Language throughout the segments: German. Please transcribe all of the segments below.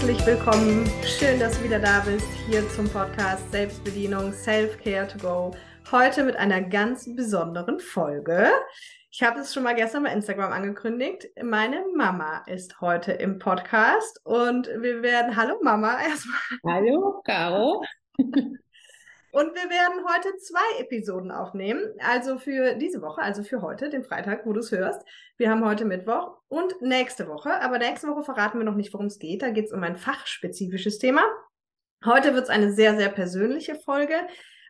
Herzlich willkommen. Schön, dass du wieder da bist hier zum Podcast Selbstbedienung Self-Care to Go. Heute mit einer ganz besonderen Folge. Ich habe es schon mal gestern bei Instagram angekündigt. Meine Mama ist heute im Podcast und wir werden, hallo Mama, erstmal. Hallo, Caro. Und wir werden heute zwei Episoden aufnehmen. Also für diese Woche, also für heute, den Freitag, wo du es hörst. Wir haben heute Mittwoch und nächste Woche. Aber nächste Woche verraten wir noch nicht, worum es geht. Da geht es um ein fachspezifisches Thema. Heute wird es eine sehr, sehr persönliche Folge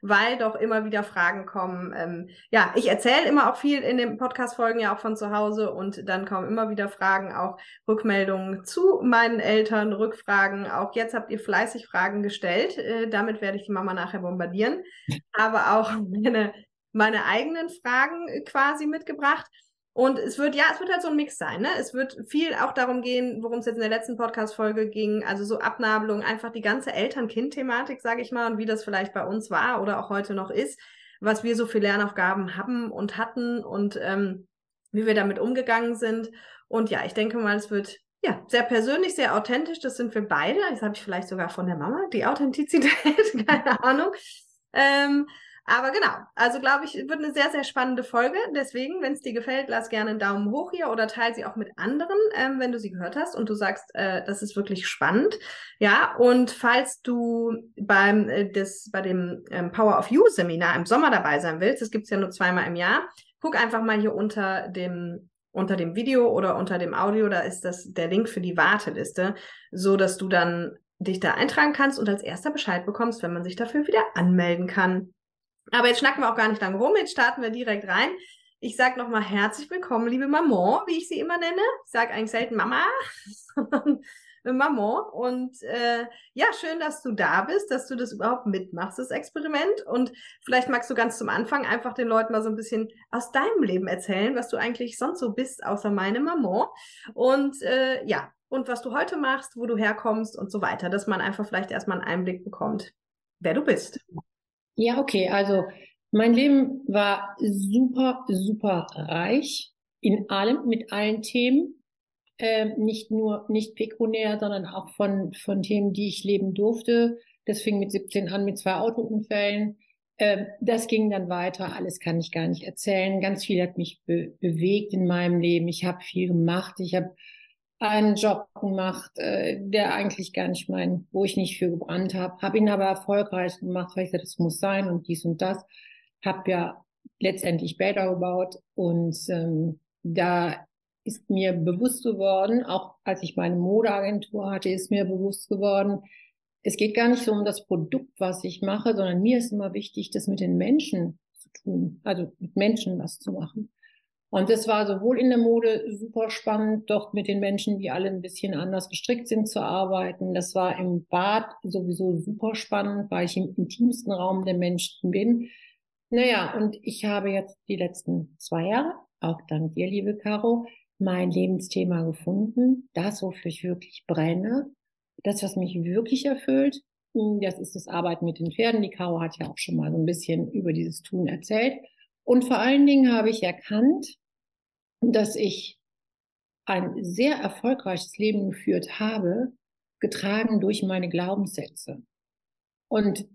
weil doch immer wieder Fragen kommen. Ähm, ja, ich erzähle immer auch viel in den Podcast-Folgen ja auch von zu Hause und dann kommen immer wieder Fragen, auch Rückmeldungen zu meinen Eltern, Rückfragen. Auch jetzt habt ihr fleißig Fragen gestellt. Äh, damit werde ich die Mama nachher bombardieren. Aber auch meine, meine eigenen Fragen quasi mitgebracht. Und es wird, ja, es wird halt so ein Mix sein, ne? Es wird viel auch darum gehen, worum es jetzt in der letzten Podcast-Folge ging, also so Abnabelung, einfach die ganze Eltern-Kind-Thematik, sage ich mal, und wie das vielleicht bei uns war oder auch heute noch ist, was wir so für Lernaufgaben haben und hatten und ähm, wie wir damit umgegangen sind. Und ja, ich denke mal, es wird ja sehr persönlich, sehr authentisch. Das sind wir beide. Das habe ich vielleicht sogar von der Mama, die Authentizität, keine Ahnung. Ähm, aber genau, also glaube ich, wird eine sehr, sehr spannende Folge. Deswegen, wenn es dir gefällt, lass gerne einen Daumen hoch hier oder teile sie auch mit anderen, ähm, wenn du sie gehört hast und du sagst, äh, das ist wirklich spannend. Ja, und falls du beim äh, des, bei dem ähm, Power of You Seminar im Sommer dabei sein willst, das gibt's ja nur zweimal im Jahr, guck einfach mal hier unter dem unter dem Video oder unter dem Audio, da ist das der Link für die Warteliste, so dass du dann dich da eintragen kannst und als erster Bescheid bekommst, wenn man sich dafür wieder anmelden kann. Aber jetzt schnacken wir auch gar nicht lange rum, jetzt starten wir direkt rein. Ich sage nochmal herzlich willkommen, liebe Maman, wie ich sie immer nenne. Ich sage eigentlich selten Mama, sondern Maman. Und äh, ja, schön, dass du da bist, dass du das überhaupt mitmachst, das Experiment. Und vielleicht magst du ganz zum Anfang einfach den Leuten mal so ein bisschen aus deinem Leben erzählen, was du eigentlich sonst so bist, außer meine Maman. Und äh, ja, und was du heute machst, wo du herkommst und so weiter, dass man einfach vielleicht erstmal einen Einblick bekommt, wer du bist. Ja, okay. Also mein Leben war super, super reich in allem, mit allen Themen. Ähm, nicht nur, nicht pekunär, sondern auch von, von Themen, die ich leben durfte. Das fing mit 17 an mit zwei Autounfällen. Ähm, das ging dann weiter. Alles kann ich gar nicht erzählen. Ganz viel hat mich be bewegt in meinem Leben. Ich habe viel gemacht. Ich habe einen Job gemacht, äh, der eigentlich gar nicht mein, wo ich nicht für gebrannt habe, habe ihn aber erfolgreich gemacht, weil ich gesagt, das muss sein und dies und das. Habe ja letztendlich Bäder gebaut und ähm, da ist mir bewusst geworden, auch als ich meine Modeagentur hatte, ist mir bewusst geworden, es geht gar nicht so um das Produkt, was ich mache, sondern mir ist immer wichtig, das mit den Menschen zu tun, also mit Menschen was zu machen. Und das war sowohl in der Mode super spannend, dort mit den Menschen, die alle ein bisschen anders gestrickt sind, zu arbeiten. Das war im Bad sowieso super spannend, weil ich im intimsten Raum der Menschen bin. Naja, und ich habe jetzt die letzten zwei Jahre, auch dank dir, liebe Caro, mein Lebensthema gefunden. Das, wofür ich wirklich brenne. Das, was mich wirklich erfüllt. Das ist das Arbeiten mit den Pferden. Die Caro hat ja auch schon mal so ein bisschen über dieses Tun erzählt. Und vor allen Dingen habe ich erkannt, dass ich ein sehr erfolgreiches Leben geführt habe, getragen durch meine Glaubenssätze. Und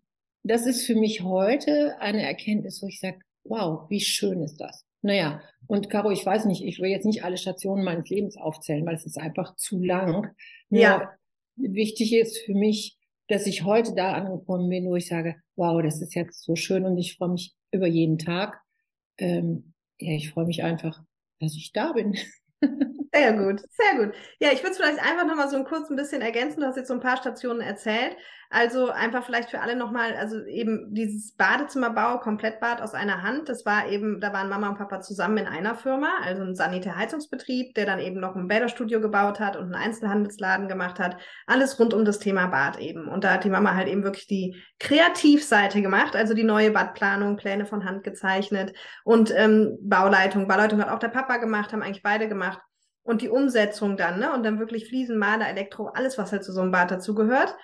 das ist für mich heute eine Erkenntnis, wo ich sage, wow, wie schön ist das. Naja, und Caro, ich weiß nicht, ich will jetzt nicht alle Stationen meines Lebens aufzählen, weil es ist einfach zu lang. Nur ja. wichtig ist für mich, dass ich heute da angekommen bin, wo ich sage, wow, das ist jetzt so schön und ich freue mich über jeden Tag. Ähm, ja, ich freue mich einfach dass ich da bin. Sehr gut, sehr gut. Ja, ich würde es vielleicht einfach nochmal so ein kurz ein bisschen ergänzen. Du hast jetzt so ein paar Stationen erzählt. Also einfach vielleicht für alle nochmal, also eben dieses Badezimmerbau, Komplettbad aus einer Hand, das war eben, da waren Mama und Papa zusammen in einer Firma, also ein Sanitärheizungsbetrieb, der dann eben noch ein Bäderstudio gebaut hat und einen Einzelhandelsladen gemacht hat. Alles rund um das Thema Bad eben. Und da hat die Mama halt eben wirklich die Kreativseite gemacht, also die neue Badplanung, Pläne von Hand gezeichnet und ähm, Bauleitung. Bauleitung hat auch der Papa gemacht, haben eigentlich beide gemacht und die Umsetzung dann, ne? Und dann wirklich Fliesen, Maler, Elektro, alles, was halt zu so einem Bad dazugehört.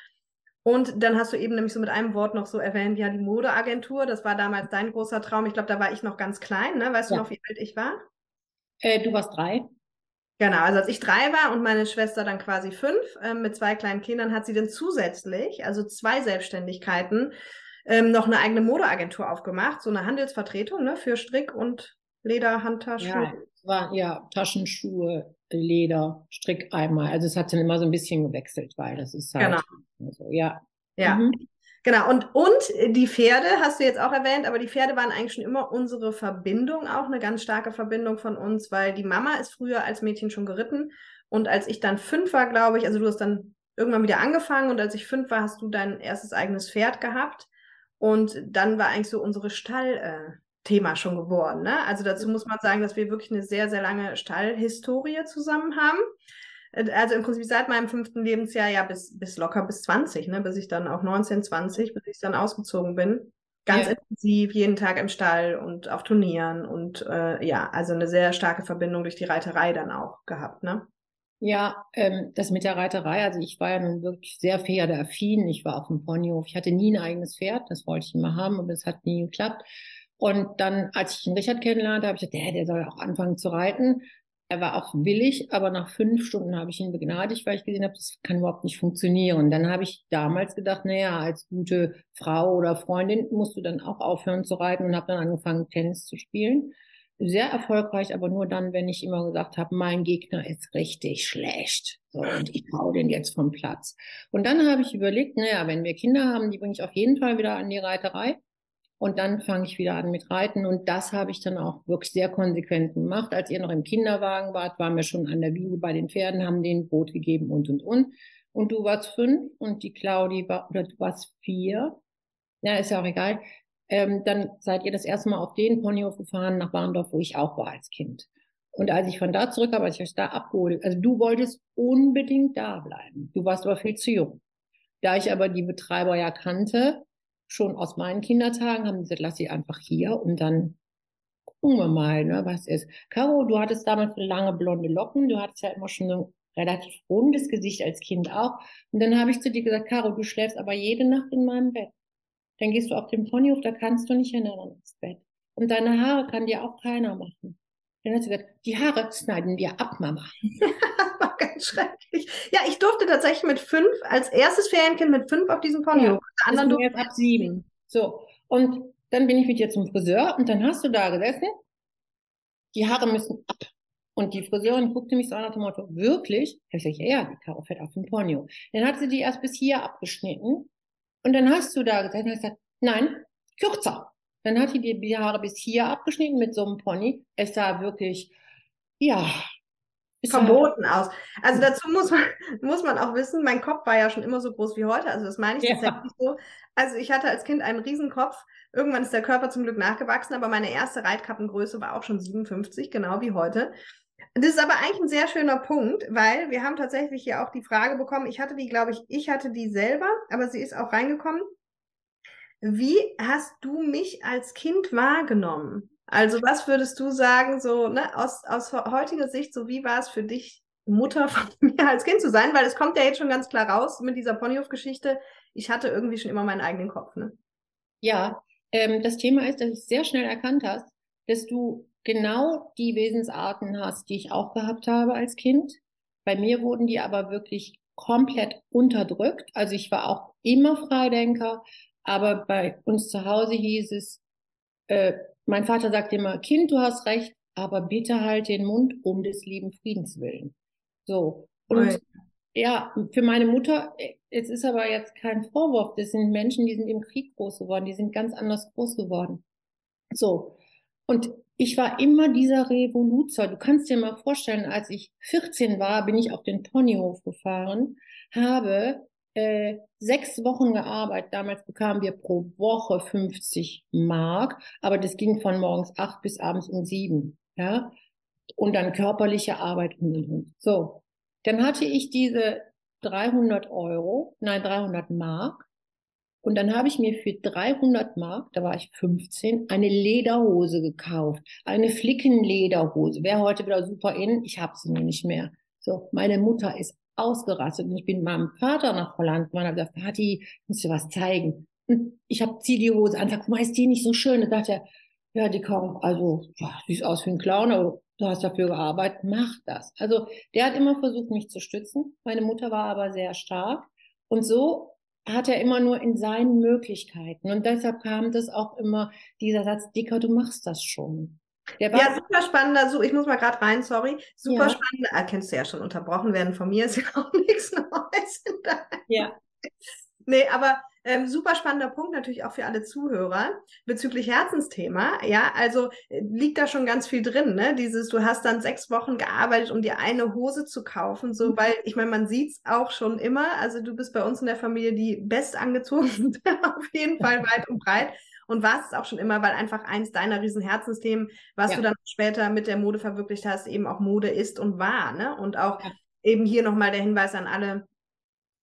Und dann hast du eben nämlich so mit einem Wort noch so erwähnt, ja, die Modeagentur, das war damals dein großer Traum. Ich glaube, da war ich noch ganz klein, ne? Weißt ja. du noch, wie alt ich war? Äh, du warst drei. Genau, also als ich drei war und meine Schwester dann quasi fünf, äh, mit zwei kleinen Kindern, hat sie dann zusätzlich, also zwei Selbstständigkeiten, ähm, noch eine eigene Modeagentur aufgemacht, so eine Handelsvertretung ne, für Strick und Leder, Handtaschen. Ja, war, ja, Taschenschuhe, Leder, Strick einmal. Also es hat dann immer so ein bisschen gewechselt, weil das ist halt. Genau. So, ja. Ja. Mhm. Genau, und, und die Pferde hast du jetzt auch erwähnt, aber die Pferde waren eigentlich schon immer unsere Verbindung, auch eine ganz starke Verbindung von uns, weil die Mama ist früher als Mädchen schon geritten. Und als ich dann fünf war, glaube ich, also du hast dann irgendwann wieder angefangen und als ich fünf war, hast du dein erstes eigenes Pferd gehabt. Und dann war eigentlich so unsere Stallthema äh, schon geboren. Ne? Also dazu muss man sagen, dass wir wirklich eine sehr, sehr lange Stallhistorie zusammen haben. Äh, also im Prinzip seit meinem fünften Lebensjahr ja bis, bis locker bis 20, ne? bis ich dann auch 19, 20, bis ich dann ausgezogen bin. Ganz ja. intensiv, jeden Tag im Stall und auf Turnieren und äh, ja, also eine sehr starke Verbindung durch die Reiterei dann auch gehabt, ne? Ja, ähm, das mit der Reiterei, also ich war ja nun wirklich sehr pferdeaffin. Ich war auf dem Ponyhof. Ich hatte nie ein eigenes Pferd, das wollte ich immer haben, aber es hat nie geklappt. Und dann, als ich den Richard kennenlernte, habe ich gesagt, der, der soll auch anfangen zu reiten. Er war auch willig, aber nach fünf Stunden habe ich ihn begnadigt, weil ich gesehen habe, das kann überhaupt nicht funktionieren. Dann habe ich damals gedacht, naja, als gute Frau oder Freundin musst du dann auch aufhören zu reiten und habe dann angefangen, Tennis zu spielen. Sehr erfolgreich, aber nur dann, wenn ich immer gesagt habe, mein Gegner ist richtig schlecht. So, und ich hau den jetzt vom Platz. Und dann habe ich überlegt, naja, wenn wir Kinder haben, die bringe ich auf jeden Fall wieder an die Reiterei. Und dann fange ich wieder an mit Reiten. Und das habe ich dann auch wirklich sehr konsequent gemacht. Als ihr noch im Kinderwagen wart, waren wir schon an der Wiese bei den Pferden, haben denen Brot gegeben und, und, und. Und du warst fünf und die Claudi war, oder du warst vier. Ja, ist ja auch egal. Ähm, dann seid ihr das erste Mal auf den Ponyhof gefahren nach Warndorf, wo ich auch war als Kind. Und als ich von da zurück habe, als ich euch da abgeholt, also du wolltest unbedingt da bleiben. Du warst aber viel zu jung. Da ich aber die Betreiber ja kannte, schon aus meinen Kindertagen, haben gesagt, lass sie einfach hier und dann gucken wir mal, ne, was ist. Caro, du hattest damals lange blonde Locken, du hattest ja immer schon so ein relativ rundes Gesicht als Kind auch. Und dann habe ich zu dir gesagt, Caro, du schläfst aber jede Nacht in meinem Bett. Dann gehst du auf den Ponyhof, da kannst du nicht erinnern ins Bett. Und deine Haare kann dir auch keiner machen. Dann hat sie gesagt, die Haare schneiden wir ab, Mama. war ganz schrecklich. Ja, ich durfte tatsächlich mit fünf, als erstes Ferienkind mit fünf auf diesem Ponyhof. Ja, anderen durfte jetzt ab sieben. So. Und dann bin ich mit dir zum Friseur und dann hast du da gesessen. Die Haare müssen ab. Und die Friseurin guckte mich so an nach dem Motto, wirklich? Ich sage, ja, die Karo fährt auf dem Ponyo. Dann hat sie die erst bis hier abgeschnitten. Und dann hast du da gesessen und gesagt, nein, kürzer. Dann hat die die Haare bis hier abgeschnitten mit so einem Pony. Es sah wirklich, ja, verboten aus. Also dazu muss man, muss man auch wissen, mein Kopf war ja schon immer so groß wie heute. Also das meine ich ja. tatsächlich so. Also ich hatte als Kind einen Riesenkopf. Irgendwann ist der Körper zum Glück nachgewachsen, aber meine erste Reitkappengröße war auch schon 57, genau wie heute. Das ist aber eigentlich ein sehr schöner Punkt, weil wir haben tatsächlich hier auch die Frage bekommen, ich hatte die, glaube ich, ich hatte die selber, aber sie ist auch reingekommen. Wie hast du mich als Kind wahrgenommen? Also was würdest du sagen, so ne, aus, aus heutiger Sicht, so wie war es für dich, Mutter von mir als Kind zu sein? Weil es kommt ja jetzt schon ganz klar raus mit dieser Ponyhof-Geschichte. Ich hatte irgendwie schon immer meinen eigenen Kopf. Ne? Ja, ähm, das Thema ist, dass du sehr schnell erkannt hast, dass du genau die Wesensarten hast, die ich auch gehabt habe als Kind. Bei mir wurden die aber wirklich komplett unterdrückt. Also ich war auch immer Freidenker, aber bei uns zu Hause hieß es, äh, mein Vater sagt immer, Kind, du hast recht, aber bitte halt den Mund um des lieben Friedens willen. So. Und ja, für meine Mutter, es ist aber jetzt kein Vorwurf, das sind Menschen, die sind im Krieg groß geworden, die sind ganz anders groß geworden. So. Und ich war immer dieser Revoluzer. Du kannst dir mal vorstellen, als ich 14 war, bin ich auf den Ponyhof gefahren, habe äh, sechs Wochen gearbeitet. Damals bekamen wir pro Woche 50 Mark, aber das ging von morgens acht bis abends um sieben. Ja, und dann körperliche Arbeit und, und, und. So, dann hatte ich diese 300 Euro, nein 300 Mark. Und dann habe ich mir für 300 Mark, da war ich 15, eine Lederhose gekauft. Eine Flickenlederhose. Wäre heute wieder super in. Ich habe sie nur nicht mehr. So, meine Mutter ist ausgerastet. Und ich bin meinem Vater nach Holland gefahren und habe gesagt, Vati, musst du was zeigen. Und ich habe zieh die Hose an, sag, guck mal, ist die nicht so schön? Und dachte er, ja, die kommt, also, ja, sieht aus wie ein Clown, aber du hast dafür gearbeitet, mach das. Also der hat immer versucht, mich zu stützen. Meine Mutter war aber sehr stark. Und so hat er immer nur in seinen Möglichkeiten. Und deshalb kam das auch immer dieser Satz, Dicker, du machst das schon. Ja, super spannender, so, ich muss mal gerade rein, sorry. Super ja. spannender, ah, kennst du ja schon, unterbrochen werden von mir ist ja auch nichts Neues. Ja. Nee, aber ähm, super spannender Punkt natürlich auch für alle Zuhörer bezüglich Herzensthema. Ja, also äh, liegt da schon ganz viel drin, ne? Dieses, du hast dann sechs Wochen gearbeitet, um dir eine Hose zu kaufen, so, mhm. weil ich meine, man sieht's auch schon immer. Also du bist bei uns in der Familie die best angezogen, auf jeden Fall weit und breit. Und warst es auch schon immer, weil einfach eins deiner riesen Herzensthemen, was ja. du dann später mit der Mode verwirklicht hast, eben auch Mode ist und war, ne? Und auch ja. eben hier nochmal der Hinweis an alle,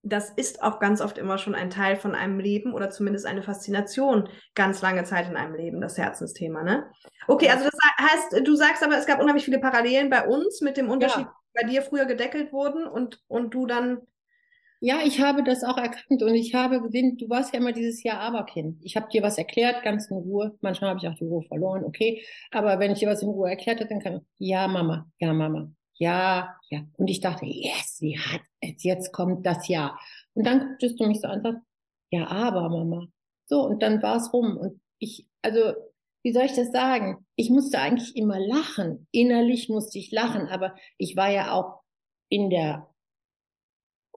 das ist auch ganz oft immer schon ein Teil von einem Leben oder zumindest eine Faszination ganz lange Zeit in einem Leben, das Herzensthema, ne? Okay, also das heißt, du sagst aber, es gab unheimlich viele Parallelen bei uns mit dem Unterschied, ja. bei dir früher gedeckelt wurden und, und du dann. Ja, ich habe das auch erkannt und ich habe gesehen, du warst ja immer dieses Jahr Aberkind. Ich habe dir was erklärt, ganz in Ruhe. Manchmal habe ich auch die Ruhe verloren, okay. Aber wenn ich dir was in Ruhe erklärt habe, dann kann ich, ja, Mama, ja, Mama, ja, ja. Und ich dachte, yes, sie hat es, jetzt kommt das Ja. Und dann gucktest du mich so an und sagst, ja, aber Mama. So, und dann war es rum. Und ich, also, wie soll ich das sagen? Ich musste eigentlich immer lachen. Innerlich musste ich lachen, aber ich war ja auch in der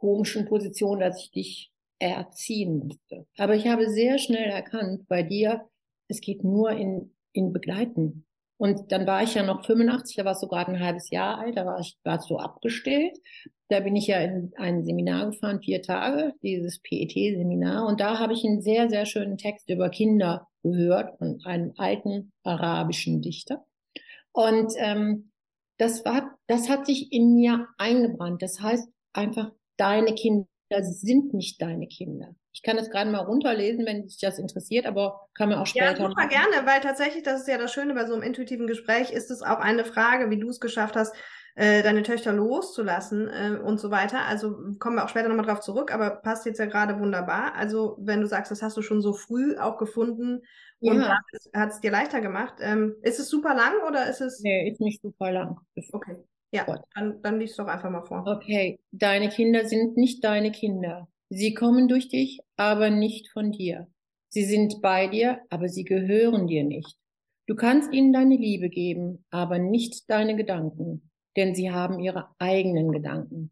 komischen Position, dass ich dich erziehen musste. Aber ich habe sehr schnell erkannt, bei dir, es geht nur in, in Begleiten. Und dann war ich ja noch 85, da warst du gerade ein halbes Jahr alt, da war ich, warst du abgestellt. Da bin ich ja in ein Seminar gefahren, vier Tage, dieses PET-Seminar. Und da habe ich einen sehr, sehr schönen Text über Kinder gehört von einem alten arabischen Dichter. Und ähm, das war, das hat sich in mir eingebrannt. Das heißt einfach, deine Kinder sind nicht deine Kinder. Ich kann das gerade mal runterlesen, wenn dich das interessiert, aber kann mir auch später. Ja, super gerne, weil tatsächlich, das ist ja das Schöne bei so einem intuitiven Gespräch, ist es auch eine Frage, wie du es geschafft hast, äh, deine Töchter loszulassen äh, und so weiter. Also kommen wir auch später nochmal drauf zurück, aber passt jetzt ja gerade wunderbar. Also wenn du sagst, das hast du schon so früh auch gefunden und ja. hat es dir leichter gemacht. Ähm, ist es super lang oder ist es. Nee, ist nicht super lang. Okay. Ja, dann, dann liest doch einfach mal vor. Okay, deine Kinder sind nicht deine Kinder. Sie kommen durch dich, aber nicht von dir. Sie sind bei dir, aber sie gehören dir nicht. Du kannst ihnen deine Liebe geben, aber nicht deine Gedanken, denn sie haben ihre eigenen Gedanken.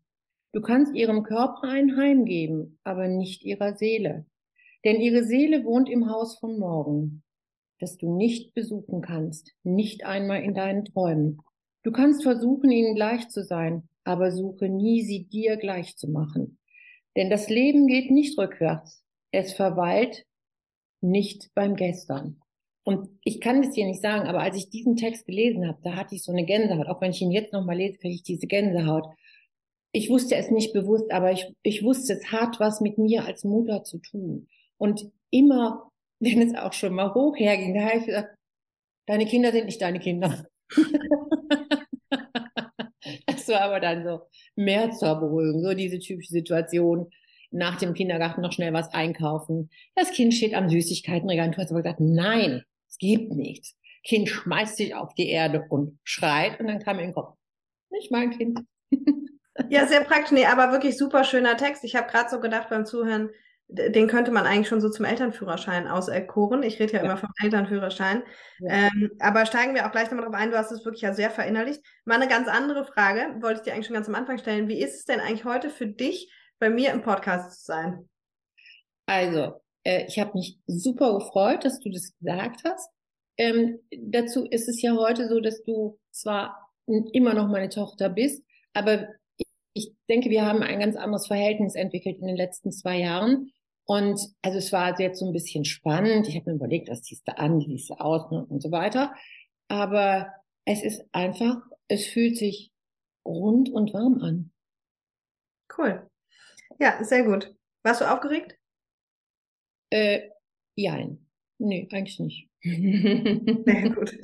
Du kannst ihrem Körper ein Heim geben, aber nicht ihrer Seele, denn ihre Seele wohnt im Haus von morgen, das du nicht besuchen kannst, nicht einmal in deinen Träumen. Du kannst versuchen, ihnen gleich zu sein, aber suche nie, sie dir gleich zu machen. Denn das Leben geht nicht rückwärts. Es verweilt nicht beim Gestern. Und ich kann es dir nicht sagen, aber als ich diesen Text gelesen habe, da hatte ich so eine Gänsehaut. Auch wenn ich ihn jetzt nochmal lese, kriege ich diese Gänsehaut. Ich wusste es nicht bewusst, aber ich, ich wusste, es hat was mit mir als Mutter zu tun. Und immer, wenn es auch schon mal hoch herging, da habe ich gesagt, deine Kinder sind nicht deine Kinder. war aber dann so mehr zur Beruhigung, so diese typische Situation, nach dem Kindergarten noch schnell was einkaufen. Das Kind steht am Süßigkeitenregal und du hast aber gesagt, nein, es gibt nichts. Kind schmeißt sich auf die Erde und schreit und dann kam in den Kopf, nicht mein Kind. ja, sehr praktisch. Nee, aber wirklich super schöner Text. Ich habe gerade so gedacht beim Zuhören, den könnte man eigentlich schon so zum Elternführerschein auserkoren. Ich rede ja, ja, immer vom Elternführerschein. Ja. Ähm, aber steigen wir auch gleich nochmal drauf ein. Du hast es wirklich ja sehr verinnerlicht. Mal eine ganz andere Frage, wollte ich dir eigentlich schon ganz am Anfang stellen. Wie ist es denn eigentlich heute für dich, bei mir im Podcast zu sein? Also, äh, ich habe mich super gefreut, dass du das gesagt hast. Ähm, dazu ist es ja heute so, dass du zwar immer noch meine Tochter bist, aber ich denke, wir haben ein ganz anderes Verhältnis entwickelt in den letzten zwei Jahren. Und also es war jetzt so ein bisschen spannend. Ich habe mir überlegt, was ziehst du an, wie siehst du aus ne, und so weiter. Aber es ist einfach, es fühlt sich rund und warm an. Cool. Ja, sehr gut. Warst du aufgeregt? Äh, jein. Nee, eigentlich nicht. Sehr gut.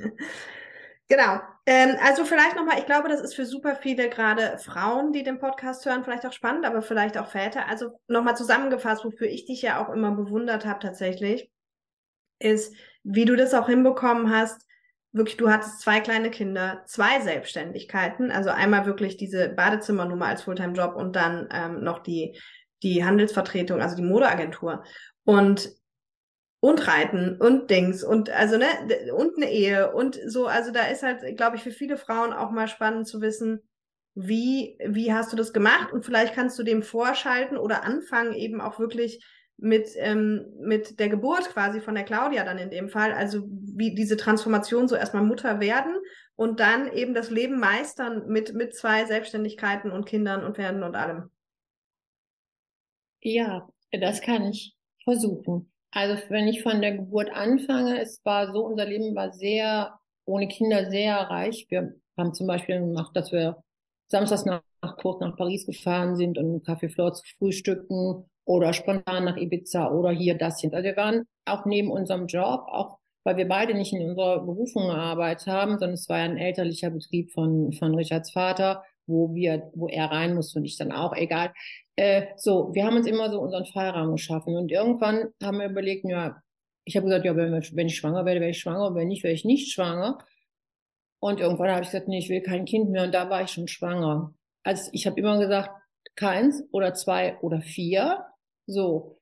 Genau. Ähm, also vielleicht nochmal, ich glaube, das ist für super viele gerade Frauen, die den Podcast hören, vielleicht auch spannend, aber vielleicht auch Väter. Also nochmal zusammengefasst, wofür ich dich ja auch immer bewundert habe tatsächlich, ist, wie du das auch hinbekommen hast, wirklich, du hattest zwei kleine Kinder, zwei Selbstständigkeiten, also einmal wirklich diese Badezimmernummer als Fulltime-Job und dann ähm, noch die, die Handelsvertretung, also die Modeagentur. Und und Reiten und Dings und also ne und eine Ehe und so. Also da ist halt glaube ich für viele Frauen auch mal spannend zu wissen wie wie hast du das gemacht? Und vielleicht kannst du dem vorschalten oder anfangen eben auch wirklich mit ähm, mit der Geburt quasi von der Claudia dann in dem Fall. Also wie diese Transformation so erstmal Mutter werden und dann eben das Leben meistern mit mit zwei Selbstständigkeiten und Kindern und Pferden und allem. Ja das kann ich versuchen also wenn ich von der Geburt anfange, es war so, unser Leben war sehr, ohne Kinder sehr reich. Wir haben zum Beispiel gemacht, dass wir samstags nach, Kurs nach Paris gefahren sind und Café Flor zu frühstücken oder spontan nach Ibiza oder hier das sind. Also wir waren auch neben unserem Job, auch weil wir beide nicht in unserer Berufung gearbeitet haben, sondern es war ja ein elterlicher Betrieb von, von Richards Vater, wo wir, wo er rein musste und ich dann auch, egal. Äh, so, wir haben uns immer so unseren Freiraum geschaffen und irgendwann haben wir überlegt, ja, ich habe gesagt, ja, wenn, wenn ich schwanger werde, werde ich schwanger, wenn nicht, werde ich nicht schwanger. Und irgendwann habe ich gesagt, nee, ich will kein Kind mehr und da war ich schon schwanger. Also ich habe immer gesagt, keins oder zwei oder vier. So.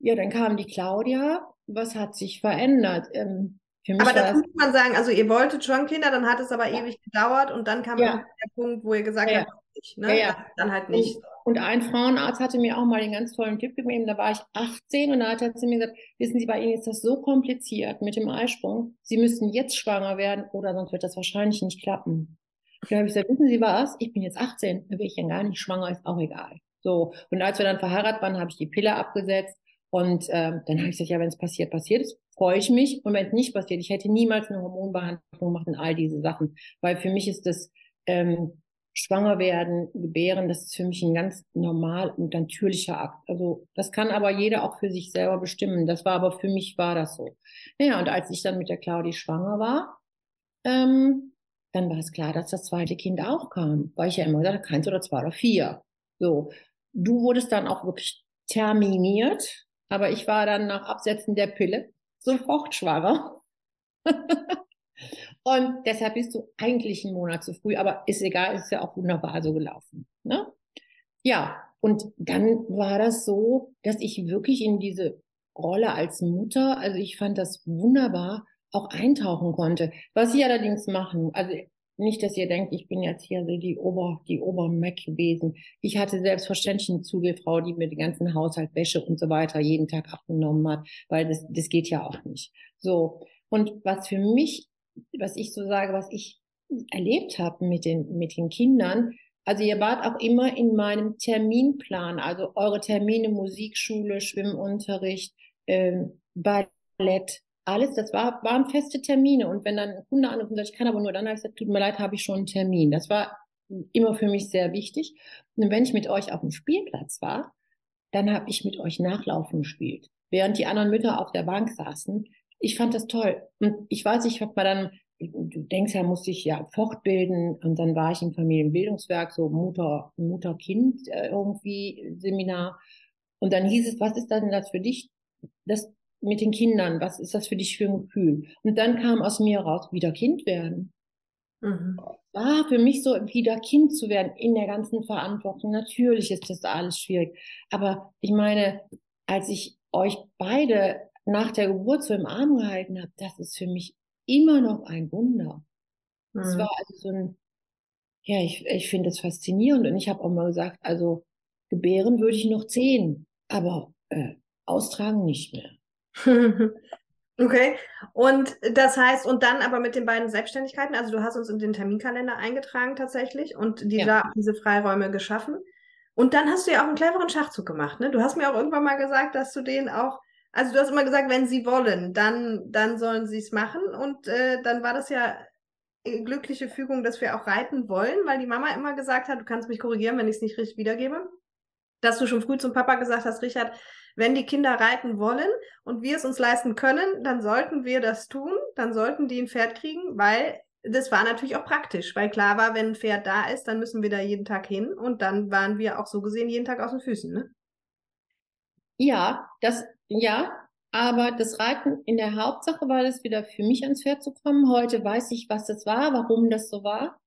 Ja, dann kam die Claudia. Was hat sich verändert? Ähm, aber das muss man sagen, also ihr wolltet schon Kinder, dann hat es aber ja. ewig gedauert und dann kam ja. der Punkt, wo ihr gesagt ja. habt, nicht, ne? ja, dann halt nicht. Und, und, ein Frauenarzt hatte mir auch mal den ganz tollen Tipp gegeben, da war ich 18 und da hat er zu mir gesagt, wissen Sie, bei Ihnen ist das so kompliziert mit dem Eisprung, Sie müssen jetzt schwanger werden oder sonst wird das wahrscheinlich nicht klappen. Da habe ich gesagt, wissen Sie was, ich bin jetzt 18, da bin ich ja gar nicht schwanger, ist auch egal. So, und als wir dann verheiratet waren, habe ich die Pille abgesetzt und ähm, dann habe ich gesagt, ja, wenn es passiert, passiert es, freue ich mich. Und wenn es nicht passiert, ich hätte niemals eine Hormonbehandlung gemacht und all diese Sachen. Weil für mich ist das ähm, Schwanger werden, gebären, das ist für mich ein ganz normal und natürlicher Akt. Also das kann aber jeder auch für sich selber bestimmen. Das war aber für mich war das so. Naja, und als ich dann mit der Claudi schwanger war, ähm, dann war es klar, dass das zweite Kind auch kam. Weil ich ja immer gesagt keins oder zwei oder vier. So. Du wurdest dann auch wirklich terminiert, aber ich war dann nach Absetzen der Pille sofort schwanger. Und deshalb bist du eigentlich einen Monat zu früh, aber ist egal, ist ja auch wunderbar so gelaufen. Ne? Ja, und dann war das so, dass ich wirklich in diese Rolle als Mutter, also ich fand das wunderbar, auch eintauchen konnte. Was ich allerdings machen, also nicht, dass ihr denkt, ich bin jetzt hier so die Ober, die Obermac gewesen. Ich hatte selbstverständlich eine Zugehfrau, die mir den ganzen Haushalt, Wäsche und so weiter jeden Tag abgenommen hat, weil das, das geht ja auch nicht. So. Und was für mich, was ich so sage, was ich erlebt habe mit den, mit den Kindern, also ihr wart auch immer in meinem Terminplan, also eure Termine, Musikschule, Schwimmunterricht, ähm, Ballett, alles, das war, waren feste Termine. Und wenn dann ein Kunde anruft und sagt, ich kann aber nur dann, habe ich gesagt, tut mir leid, habe ich schon einen Termin. Das war immer für mich sehr wichtig. Und wenn ich mit euch auf dem Spielplatz war, dann habe ich mit euch Nachlaufen gespielt. Während die anderen Mütter auf der Bank saßen. Ich fand das toll. Und ich weiß, ich habe mal dann, du denkst ja, musste ich ja fortbilden. Und dann war ich im Familienbildungswerk, so Mutter, Mutter-Kind äh, irgendwie Seminar. Und dann hieß es, was ist denn das für dich? Das mit den Kindern, was ist das für dich für ein Gefühl? Und dann kam aus mir raus, wieder Kind werden. Mhm. War für mich so, wieder Kind zu werden in der ganzen Verantwortung. Natürlich ist das alles schwierig. Aber ich meine, als ich euch beide nach der Geburt so im Arm gehalten habe, das ist für mich immer noch ein Wunder. Es mhm. war also so ein, ja, ich, ich finde es faszinierend und ich habe auch mal gesagt, also gebären würde ich noch zehn, aber äh, austragen nicht mehr. Okay. Und das heißt, und dann aber mit den beiden Selbstständigkeiten, also du hast uns in den Terminkalender eingetragen tatsächlich und die, ja. diese Freiräume geschaffen. Und dann hast du ja auch einen cleveren Schachzug gemacht, ne? Du hast mir auch irgendwann mal gesagt, dass du den auch, also du hast immer gesagt, wenn sie wollen, dann, dann sollen sie es machen. Und äh, dann war das ja glückliche Fügung, dass wir auch reiten wollen, weil die Mama immer gesagt hat, du kannst mich korrigieren, wenn ich es nicht richtig wiedergebe, dass du schon früh zum Papa gesagt hast, Richard, wenn die Kinder reiten wollen und wir es uns leisten können, dann sollten wir das tun, dann sollten die ein Pferd kriegen, weil das war natürlich auch praktisch, weil klar war, wenn ein Pferd da ist, dann müssen wir da jeden Tag hin und dann waren wir auch so gesehen jeden Tag aus den Füßen, ne? Ja, das, ja, Aber das Reiten in der Hauptsache war das wieder für mich ans Pferd zu kommen. Heute weiß ich, was das war, warum das so war.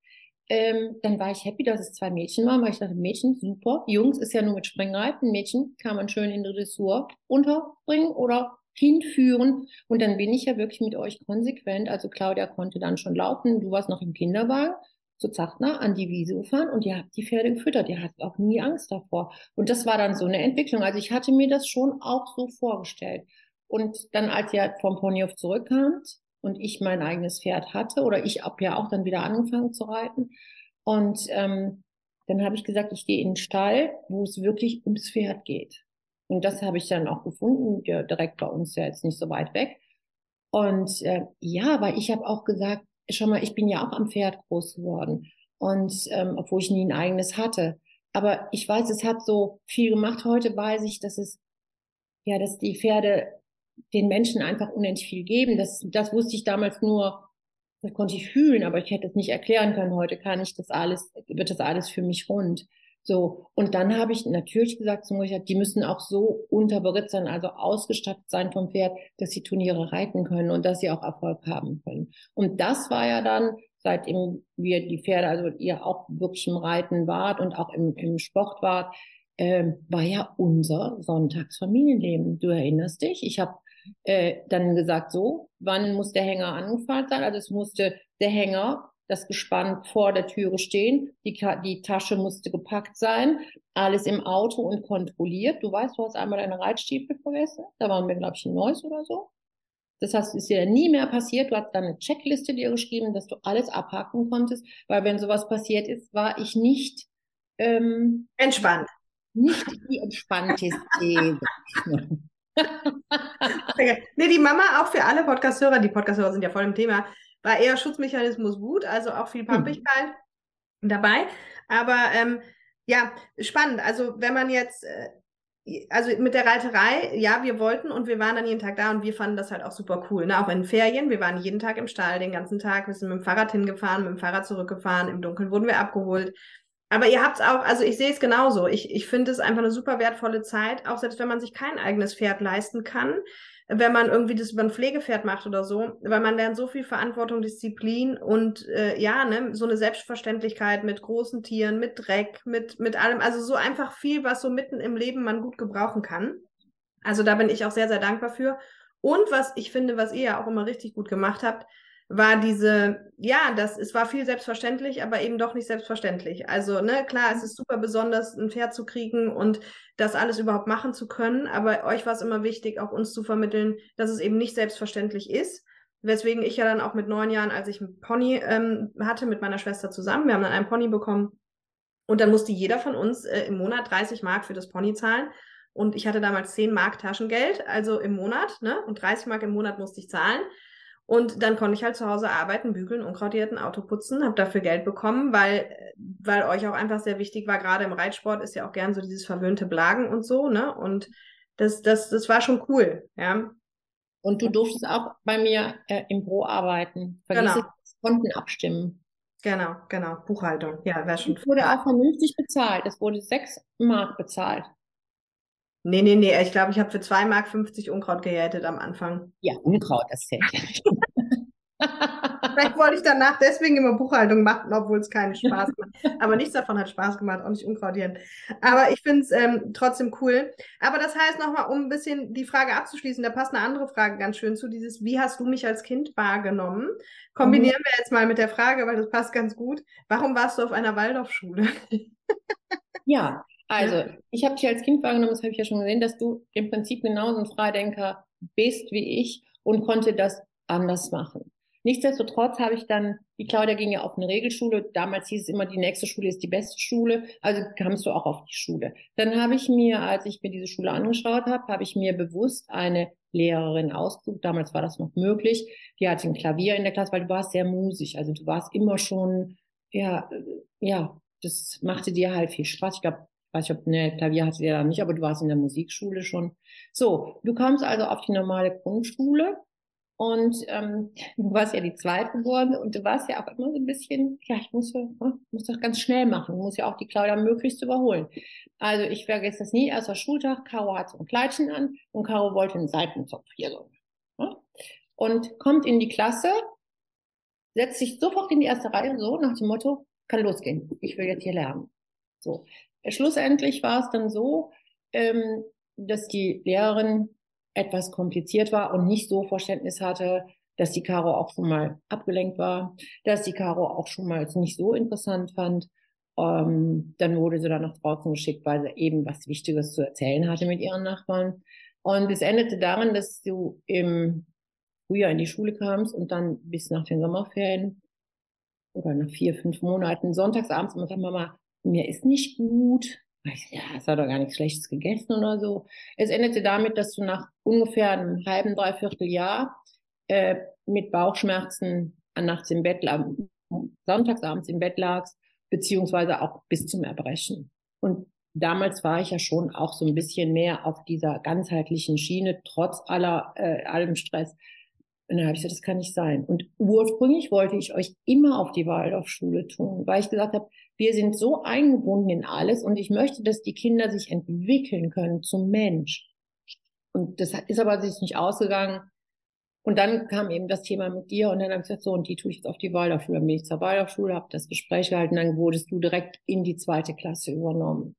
Ähm, dann war ich happy, dass es zwei Mädchen waren, weil ich dachte, Mädchen, super. Jungs ist ja nur mit Springreiten. Mädchen kann man schön in die Dressur unterbringen oder hinführen. Und dann bin ich ja wirklich mit euch konsequent. Also Claudia konnte dann schon laufen. Du warst noch im Kinderwagen zu Zachtner an die Wiese gefahren und ihr habt die Pferde gefüttert. Ihr hattet auch nie Angst davor. Und das war dann so eine Entwicklung. Also ich hatte mir das schon auch so vorgestellt. Und dann, als ihr vom Ponyhof zurückkamt und ich mein eigenes Pferd hatte, oder ich habe ja auch dann wieder angefangen zu reiten. Und ähm, dann habe ich gesagt, ich gehe in den Stall, wo es wirklich ums Pferd geht. Und das habe ich dann auch gefunden, ja, direkt bei uns ja jetzt nicht so weit weg. Und äh, ja, weil ich habe auch gesagt, schon mal, ich bin ja auch am Pferd groß geworden. Und ähm, obwohl ich nie ein eigenes hatte. Aber ich weiß, es hat so viel gemacht. Heute weiß ich, dass es, ja, dass die Pferde den Menschen einfach unendlich viel geben. Das, das wusste ich damals nur, das konnte ich fühlen, aber ich hätte es nicht erklären können. Heute kann ich das alles, wird das alles für mich rund. So, und dann habe ich natürlich gesagt zu Mutter, die müssen auch so unterberitt sein, also ausgestattet sein vom Pferd, dass sie Turniere reiten können und dass sie auch Erfolg haben können. Und das war ja dann, seitdem wir die Pferde, also ihr auch wirklich im Reiten wart und auch im, im Sport wart, äh, war ja unser Sonntagsfamilienleben. Du erinnerst dich? Ich habe äh, dann gesagt, so, wann muss der Hänger angefahren sein? Also es musste der Hänger das Gespann vor der Türe stehen, die, die Tasche musste gepackt sein, alles im Auto und kontrolliert. Du weißt, du hast einmal deine Reitstiefel vergessen, da waren wir, glaube ich, in Neuss oder so. Das heißt, ist dir nie mehr passiert. Du hast dann eine Checkliste dir geschrieben, dass du alles abhaken konntest, weil wenn sowas passiert ist, war ich nicht ähm, entspannt. Nicht die entspannteste. nee, die Mama auch für alle Podcast-Hörer, die Podcast-Hörer sind ja voll im Thema, war eher Schutzmechanismus gut, also auch viel Pampigkeit mhm. dabei. Aber ähm, ja, spannend. Also wenn man jetzt, äh, also mit der Reiterei, ja, wir wollten und wir waren dann jeden Tag da und wir fanden das halt auch super cool. Ne? Auch in Ferien, wir waren jeden Tag im Stall, den ganzen Tag, wir sind mit dem Fahrrad hingefahren, mit dem Fahrrad zurückgefahren, im Dunkeln wurden wir abgeholt. Aber ihr habt es auch, also ich sehe es genauso. Ich, ich finde es einfach eine super wertvolle Zeit, auch selbst wenn man sich kein eigenes Pferd leisten kann wenn man irgendwie das über ein Pflegepferd macht oder so, weil man lernt so viel Verantwortung, Disziplin und äh, ja, ne, so eine Selbstverständlichkeit mit großen Tieren, mit Dreck, mit, mit allem, also so einfach viel, was so mitten im Leben man gut gebrauchen kann. Also da bin ich auch sehr, sehr dankbar für. Und was ich finde, was ihr ja auch immer richtig gut gemacht habt, war diese, ja, das, es war viel selbstverständlich, aber eben doch nicht selbstverständlich. Also, ne, klar, es ist super besonders, ein Pferd zu kriegen und das alles überhaupt machen zu können, aber euch war es immer wichtig, auch uns zu vermitteln, dass es eben nicht selbstverständlich ist. Weswegen ich ja dann auch mit neun Jahren, als ich ein Pony ähm, hatte, mit meiner Schwester zusammen, wir haben dann einen Pony bekommen und dann musste jeder von uns äh, im Monat 30 Mark für das Pony zahlen. Und ich hatte damals 10 Mark Taschengeld, also im Monat, ne? Und 30 Mark im Monat musste ich zahlen. Und dann konnte ich halt zu Hause arbeiten, bügeln, unkrautierten, Auto putzen, habe dafür Geld bekommen, weil, weil euch auch einfach sehr wichtig war, gerade im Reitsport ist ja auch gern so dieses verwöhnte Blagen und so, ne? Und das, das, das war schon cool, ja. Und du durftest auch bei mir äh, im Büro arbeiten. Vergiss genau. Konten abstimmen. Genau, genau. Buchhaltung. Ja, wäre schon. Es wurde auch vernünftig bezahlt. Es wurde sechs Mark bezahlt. Nee, nee, nee. Ich glaube, ich habe für 2,50 Mark Unkraut gejätet am Anfang. Ja, Unkraut, das zählt ja nicht. Vielleicht wollte ich danach deswegen immer Buchhaltung machen, obwohl es keinen Spaß macht. Aber nichts davon hat Spaß gemacht, auch nicht Unkrautieren. Aber ich finde es ähm, trotzdem cool. Aber das heißt nochmal, um ein bisschen die Frage abzuschließen, da passt eine andere Frage ganz schön zu, dieses, wie hast du mich als Kind wahrgenommen? Kombinieren mhm. wir jetzt mal mit der Frage, weil das passt ganz gut. Warum warst du auf einer Waldorfschule? ja, also, ich habe dich als Kind wahrgenommen, das habe ich ja schon gesehen, dass du im Prinzip genauso ein Freidenker bist wie ich und konnte das anders machen. Nichtsdestotrotz habe ich dann, die Claudia ging ja auf eine Regelschule, damals hieß es immer, die nächste Schule ist die beste Schule, also kamst du auch auf die Schule. Dann habe ich mir, als ich mir diese Schule angeschaut habe, habe ich mir bewusst eine Lehrerin ausgesucht, damals war das noch möglich, die hatte ein Klavier in der Klasse, weil du warst sehr musisch, also du warst immer schon, ja, ja, das machte dir halt viel Spaß. Ich glaube, weiß ich, ob, ne, Klavier hatte ja nicht, aber du warst in der Musikschule schon. So, du kamst also auf die normale Grundschule Und ähm, du warst ja die Zweitgeborene und du warst ja auch immer so ein bisschen, ja, ich muss, ne, muss das ganz schnell machen, muss ja auch die Claudia möglichst überholen. Also ich vergesse das nie, erster Schultag, Caro hat so ein Kleidchen an und Caro wollte einen Seitenzopf hier so. Ne? Und kommt in die Klasse, setzt sich sofort in die erste Reihe, so nach dem Motto, kann losgehen, ich will jetzt hier lernen. So. Schlussendlich war es dann so, ähm, dass die Lehrerin etwas kompliziert war und nicht so Verständnis hatte, dass die Caro auch schon mal abgelenkt war, dass die Caro auch schon mal nicht so interessant fand. Ähm, dann wurde sie dann nach draußen geschickt, weil sie eben was Wichtiges zu erzählen hatte mit ihren Nachbarn. Und es endete darin, dass du im Frühjahr in die Schule kamst und dann bis nach den Sommerferien oder nach vier, fünf Monaten sonntagsabends immer sagst, Mama, mir ist nicht gut, ja, es hat doch gar nichts Schlechtes gegessen oder so. Es endete damit, dass du nach ungefähr einem halben, dreiviertel Jahr äh, mit Bauchschmerzen nachts im Bett lag, sonntagsabends im Bett lagst, beziehungsweise auch bis zum Erbrechen. Und damals war ich ja schon auch so ein bisschen mehr auf dieser ganzheitlichen Schiene, trotz aller äh, allem Stress. Und dann habe ich gesagt, das kann nicht sein. Und ursprünglich wollte ich euch immer auf die Waldorfschule tun, weil ich gesagt habe, wir sind so eingebunden in alles und ich möchte, dass die Kinder sich entwickeln können zum Mensch. Und das ist aber sich nicht ausgegangen. Und dann kam eben das Thema mit dir und dann habe ich gesagt, so, und die tue ich jetzt auf die Waldorfschule. Dann bin ich zur Waldorfschule, habe das Gespräch gehalten, dann wurdest du direkt in die zweite Klasse übernommen.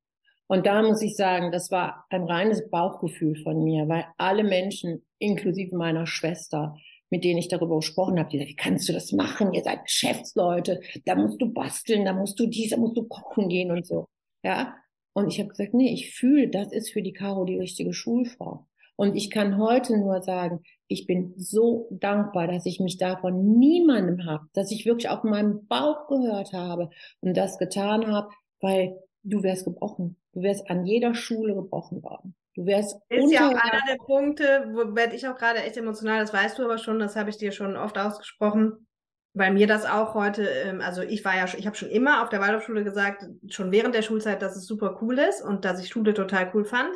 Und da muss ich sagen, das war ein reines Bauchgefühl von mir, weil alle Menschen, inklusive meiner Schwester, mit denen ich darüber gesprochen habe, die sagen, wie kannst du das machen? Ihr seid Geschäftsleute, da musst du basteln, da musst du dies, da musst du kochen gehen und so. Ja. Und ich habe gesagt, nee, ich fühle, das ist für die Caro die richtige Schulfrau. Und ich kann heute nur sagen, ich bin so dankbar, dass ich mich davon niemandem habe, dass ich wirklich auf meinem Bauch gehört habe und das getan habe, weil du wärst gebrochen. Du wärst an jeder Schule gebrochen worden. Du wärst ist ja auch einer der Punkte, wo werde ich auch gerade echt emotional, das weißt du aber schon, das habe ich dir schon oft ausgesprochen, weil mir das auch heute, ähm, also ich war ja, ich habe schon immer auf der Waldorfschule gesagt, schon während der Schulzeit, dass es super cool ist und dass ich Schule total cool fand.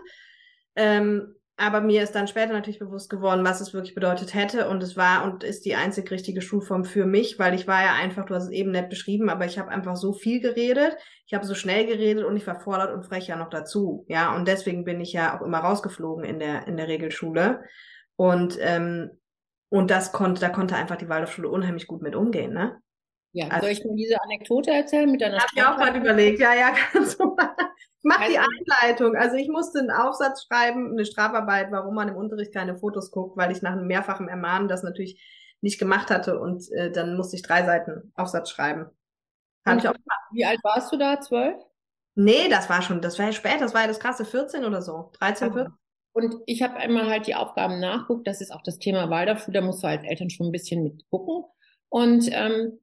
Ähm, aber mir ist dann später natürlich bewusst geworden, was es wirklich bedeutet hätte. Und es war und ist die einzig richtige Schulform für mich, weil ich war ja einfach, du hast es eben nett beschrieben, aber ich habe einfach so viel geredet. Ich habe so schnell geredet und ich war fordert und frech ja noch dazu. Ja, und deswegen bin ich ja auch immer rausgeflogen in der, in der Regelschule. Und, ähm, und das konnte, da konnte einfach die Waldorfschule unheimlich gut mit umgehen, ne? Ja, also, soll ich mir diese Anekdote erzählen mit deiner Hab ich auch gerade überlegt, ja, ja, kannst du mal. Mach also, die Einleitung. Also ich musste einen Aufsatz schreiben, eine Strafarbeit, warum man im Unterricht keine Fotos guckt, weil ich nach einem mehrfachen Ermahnen das natürlich nicht gemacht hatte und äh, dann musste ich drei Seiten Aufsatz schreiben. Hab ich auch gemacht. Wie alt warst du da? Zwölf? Nee, das war schon, das war ja spät, das war ja das krasse 14 oder so. 13, 14. Und ich habe einmal halt die Aufgaben nachguckt, das ist auch das Thema Waldorfschule, da musst du als Eltern schon ein bisschen mitgucken. Und ähm,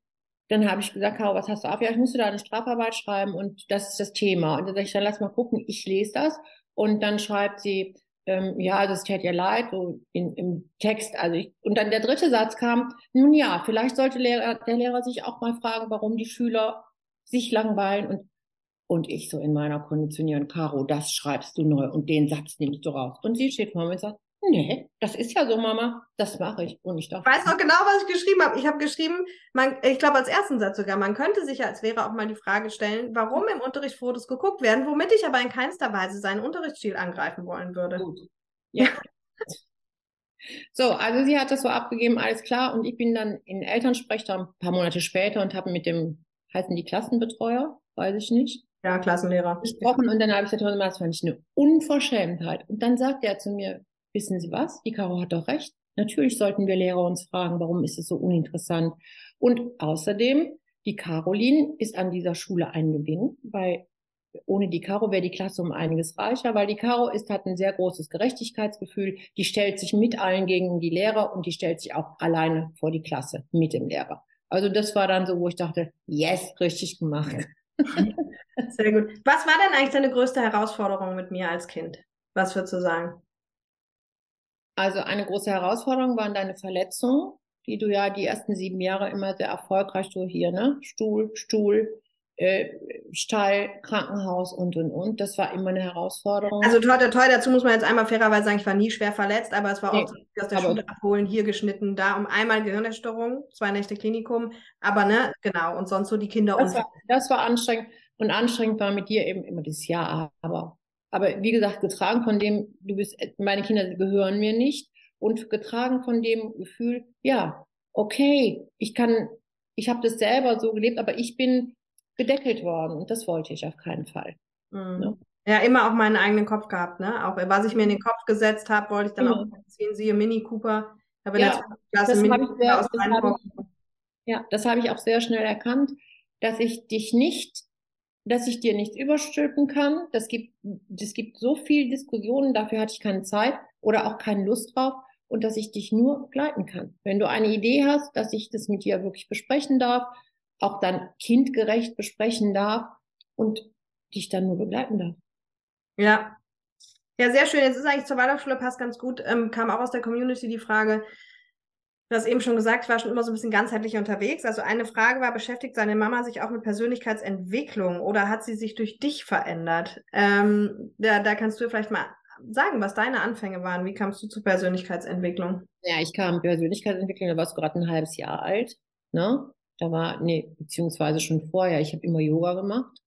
dann habe ich gesagt, Caro, was hast du auf? Ja, ich musste da eine Strafarbeit schreiben und das ist das Thema. Und dann sage ich, dann lass mal gucken, ich lese das. Und dann schreibt sie, ähm, ja, das täte ihr leid, so in, im Text. Also ich, und dann der dritte Satz kam, nun ja, vielleicht sollte Lehrer, der Lehrer sich auch mal fragen, warum die Schüler sich langweilen und und ich so in meiner Konditionierung, Caro, das schreibst du neu und den Satz nimmst du raus. Und sie steht vor mir und sagt, Nee, das ist ja so, Mama. Das mache ich. Und ich. Ich weiß noch genau, was ich geschrieben habe. Ich habe geschrieben, man, ich glaube als ersten Satz sogar, man könnte sich ja als Lehrer auch mal die Frage stellen, warum im Unterricht Fotos geguckt werden, womit ich aber in keinster Weise seinen Unterrichtsstil angreifen wollen würde. Gut. Ja. so, also sie hat das so abgegeben, alles klar. Und ich bin dann in Elternsprechtag ein paar Monate später und habe mit dem, heißen die Klassenbetreuer, weiß ich nicht. Ja, Klassenlehrer. Gesprochen und dann habe ich gesagt, das fand ich eine Unverschämtheit. Und dann sagt er zu mir, wissen Sie was? Die Caro hat doch recht. Natürlich sollten wir Lehrer uns fragen, warum ist es so uninteressant? Und außerdem, die Caroline ist an dieser Schule ein Gewinn, weil ohne die Caro wäre die Klasse um einiges reicher, weil die Caro ist, hat ein sehr großes Gerechtigkeitsgefühl. Die stellt sich mit allen gegen die Lehrer und die stellt sich auch alleine vor die Klasse mit dem Lehrer. Also das war dann so, wo ich dachte, yes, richtig gemacht. Sehr gut. Was war denn eigentlich deine größte Herausforderung mit mir als Kind? Was würdest du sagen? Also eine große Herausforderung waren deine Verletzungen, die du ja die ersten sieben Jahre immer sehr erfolgreich so hier, ne? Stuhl, Stuhl, äh, Stall, Krankenhaus und und und. Das war immer eine Herausforderung. Also toi, toi, toi, dazu muss man jetzt einmal fairerweise sagen, ich war nie schwer verletzt, aber es war nee, auch so, aus der Schule abholen, hier geschnitten, da um einmal Gehirnerstörung, zwei Nächte Klinikum, aber ne, genau, und sonst so die Kinder. Das, war, das war anstrengend und anstrengend war mit dir eben immer das Jahr, aber aber wie gesagt, getragen von dem, du bist, meine Kinder gehören mir nicht und getragen von dem Gefühl, ja, okay, ich kann, ich habe das selber so gelebt, aber ich bin gedeckelt worden und das wollte ich auf keinen Fall. Mhm. Ne? Ja, immer auch meinen eigenen Kopf gehabt, ne? Auch was ich mir in den Kopf gesetzt habe, wollte ich dann mhm. auch sehen, siehe Mini Cooper. Aber ja, das Mini ich sehr, aus das hab ich, Ja, das habe ich auch sehr schnell erkannt, dass ich dich nicht, dass ich dir nichts überstülpen kann. Das gibt, das gibt so viel Diskussionen, dafür hatte ich keine Zeit oder auch keine Lust drauf und dass ich dich nur begleiten kann. Wenn du eine Idee hast, dass ich das mit dir wirklich besprechen darf, auch dann kindgerecht besprechen darf und dich dann nur begleiten darf. Ja. Ja, sehr schön. Jetzt ist eigentlich zur Waldorfschule passt ganz gut. Ähm, kam auch aus der Community die Frage, du hast eben schon gesagt, ich war schon immer so ein bisschen ganzheitlich unterwegs. Also eine Frage war, beschäftigt seine Mama sich auch mit Persönlichkeitsentwicklung oder hat sie sich durch dich verändert? Ähm, da, da kannst du vielleicht mal sagen, was deine Anfänge waren. Wie kamst du zur Persönlichkeitsentwicklung? Ja, ich kam Persönlichkeitsentwicklung, da warst du gerade ein halbes Jahr alt. Ne? Da war, nee, beziehungsweise schon vorher, ich habe immer Yoga gemacht,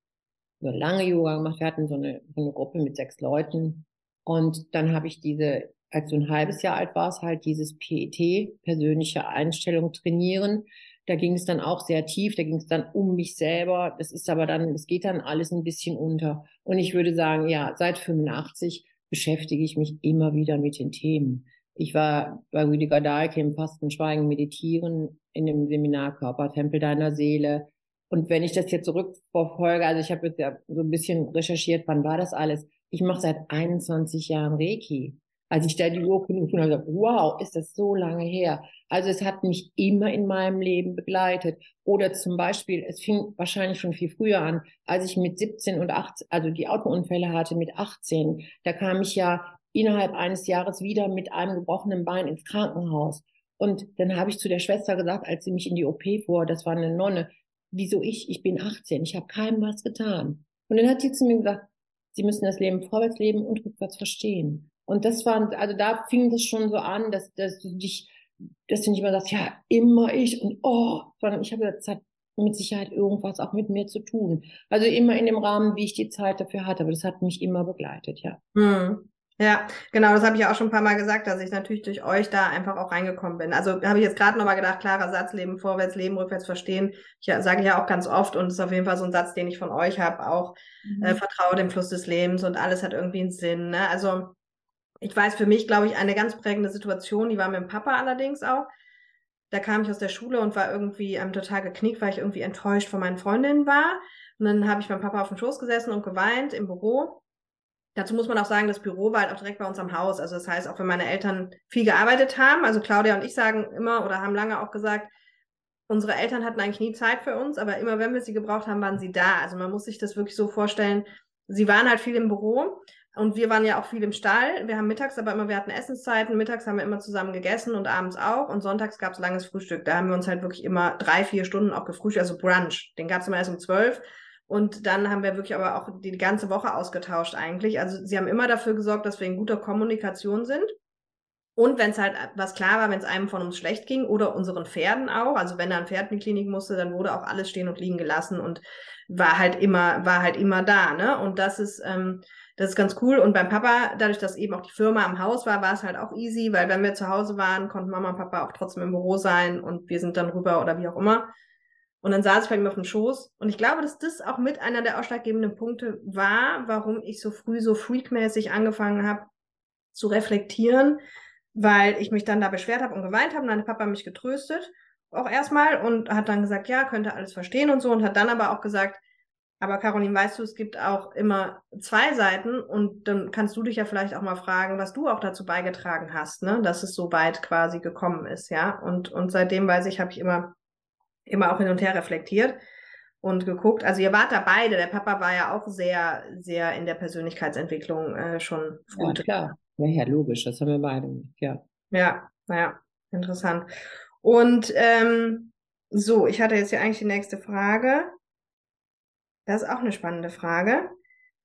oder lange Yoga gemacht. Wir hatten so eine, so eine Gruppe mit sechs Leuten. Und dann habe ich diese, als du ein halbes Jahr alt warst, halt dieses PET, persönliche Einstellung trainieren. Da ging es dann auch sehr tief, da ging es dann um mich selber. Das ist aber dann, es geht dann alles ein bisschen unter. Und ich würde sagen, ja, seit 85 beschäftige ich mich immer wieder mit den Themen. Ich war bei Rüdiger Dahlke im Fasten, Schweigen, Meditieren in dem Seminar Körpertempel deiner Seele. Und wenn ich das jetzt zurückverfolge, also ich habe jetzt ja so ein bisschen recherchiert, wann war das alles? Ich mache seit 21 Jahren Reiki. Als ich da die Urkunde gefunden habe, wow, ist das so lange her. Also es hat mich immer in meinem Leben begleitet. Oder zum Beispiel, es fing wahrscheinlich schon viel früher an, als ich mit 17 und 18, also die Autounfälle hatte mit 18, da kam ich ja innerhalb eines Jahres wieder mit einem gebrochenen Bein ins Krankenhaus. Und dann habe ich zu der Schwester gesagt, als sie mich in die OP fuhr, das war eine Nonne, wieso ich? Ich bin 18, ich habe keinem was getan. Und dann hat sie zu mir gesagt, sie müssen das Leben vorwärts leben und rückwärts verstehen. Und das war, also da fing das schon so an, dass, dass du dich, dass du nicht immer sagst, ja, immer ich und oh, sondern ich habe gesagt, das hat mit Sicherheit irgendwas auch mit mir zu tun. Also immer in dem Rahmen, wie ich die Zeit dafür hatte, aber das hat mich immer begleitet, ja. Hm. Ja, genau, das habe ich ja auch schon ein paar Mal gesagt, dass ich natürlich durch euch da einfach auch reingekommen bin. Also habe ich jetzt gerade nochmal gedacht, klarer Satz, Leben vorwärts, Leben rückwärts verstehen. Ich sage ja auch ganz oft und ist auf jeden Fall so ein Satz, den ich von euch habe, auch mhm. äh, vertraue dem Fluss des Lebens und alles hat irgendwie einen Sinn. Ne? Also ich weiß für mich, glaube ich, eine ganz prägende Situation, die war mit dem Papa allerdings auch. Da kam ich aus der Schule und war irgendwie ähm, total geknickt, weil ich irgendwie enttäuscht von meinen Freundinnen war. Und dann habe ich beim Papa auf dem Schoß gesessen und geweint im Büro. Dazu muss man auch sagen, das Büro war halt auch direkt bei uns am Haus. Also das heißt, auch wenn meine Eltern viel gearbeitet haben, also Claudia und ich sagen immer oder haben lange auch gesagt, unsere Eltern hatten eigentlich nie Zeit für uns, aber immer wenn wir sie gebraucht haben, waren sie da. Also man muss sich das wirklich so vorstellen. Sie waren halt viel im Büro und wir waren ja auch viel im Stall. Wir haben mittags aber immer, wir hatten Essenszeiten, mittags haben wir immer zusammen gegessen und abends auch. Und sonntags gab es langes Frühstück. Da haben wir uns halt wirklich immer drei, vier Stunden auch gefrühstückt, also Brunch. Den gab es immer erst um zwölf. Und dann haben wir wirklich aber auch die ganze Woche ausgetauscht eigentlich. Also sie haben immer dafür gesorgt, dass wir in guter Kommunikation sind. Und wenn es halt was klar war, wenn es einem von uns schlecht ging oder unseren Pferden auch, also wenn da ein Pferd in die Klinik musste, dann wurde auch alles stehen und liegen gelassen und war halt immer, war halt immer da, ne? Und das ist, ähm, das ist ganz cool. Und beim Papa, dadurch, dass eben auch die Firma am Haus war, war es halt auch easy, weil wenn wir zu Hause waren, konnten Mama und Papa auch trotzdem im Büro sein und wir sind dann rüber oder wie auch immer. Und dann saß ich bei ihm auf dem Schoß. Und ich glaube, dass das auch mit einer der ausschlaggebenden Punkte war, warum ich so früh so freakmäßig angefangen habe zu reflektieren, weil ich mich dann da beschwert habe und geweint habe und dann hat Papa mich getröstet, auch erstmal und hat dann gesagt, ja, könnte alles verstehen und so und hat dann aber auch gesagt, aber Caroline, weißt du, es gibt auch immer zwei Seiten und dann kannst du dich ja vielleicht auch mal fragen, was du auch dazu beigetragen hast, ne, dass es so weit quasi gekommen ist, ja. Und, und seitdem weiß ich, habe ich immer immer auch hin und her reflektiert und geguckt. Also ihr wart da beide. Der Papa war ja auch sehr, sehr in der Persönlichkeitsentwicklung äh, schon früh. Ja, klar. Ja, ja, logisch. Das haben wir beide ja. Ja, naja, interessant. Und ähm, so, ich hatte jetzt hier eigentlich die nächste Frage. Das ist auch eine spannende Frage.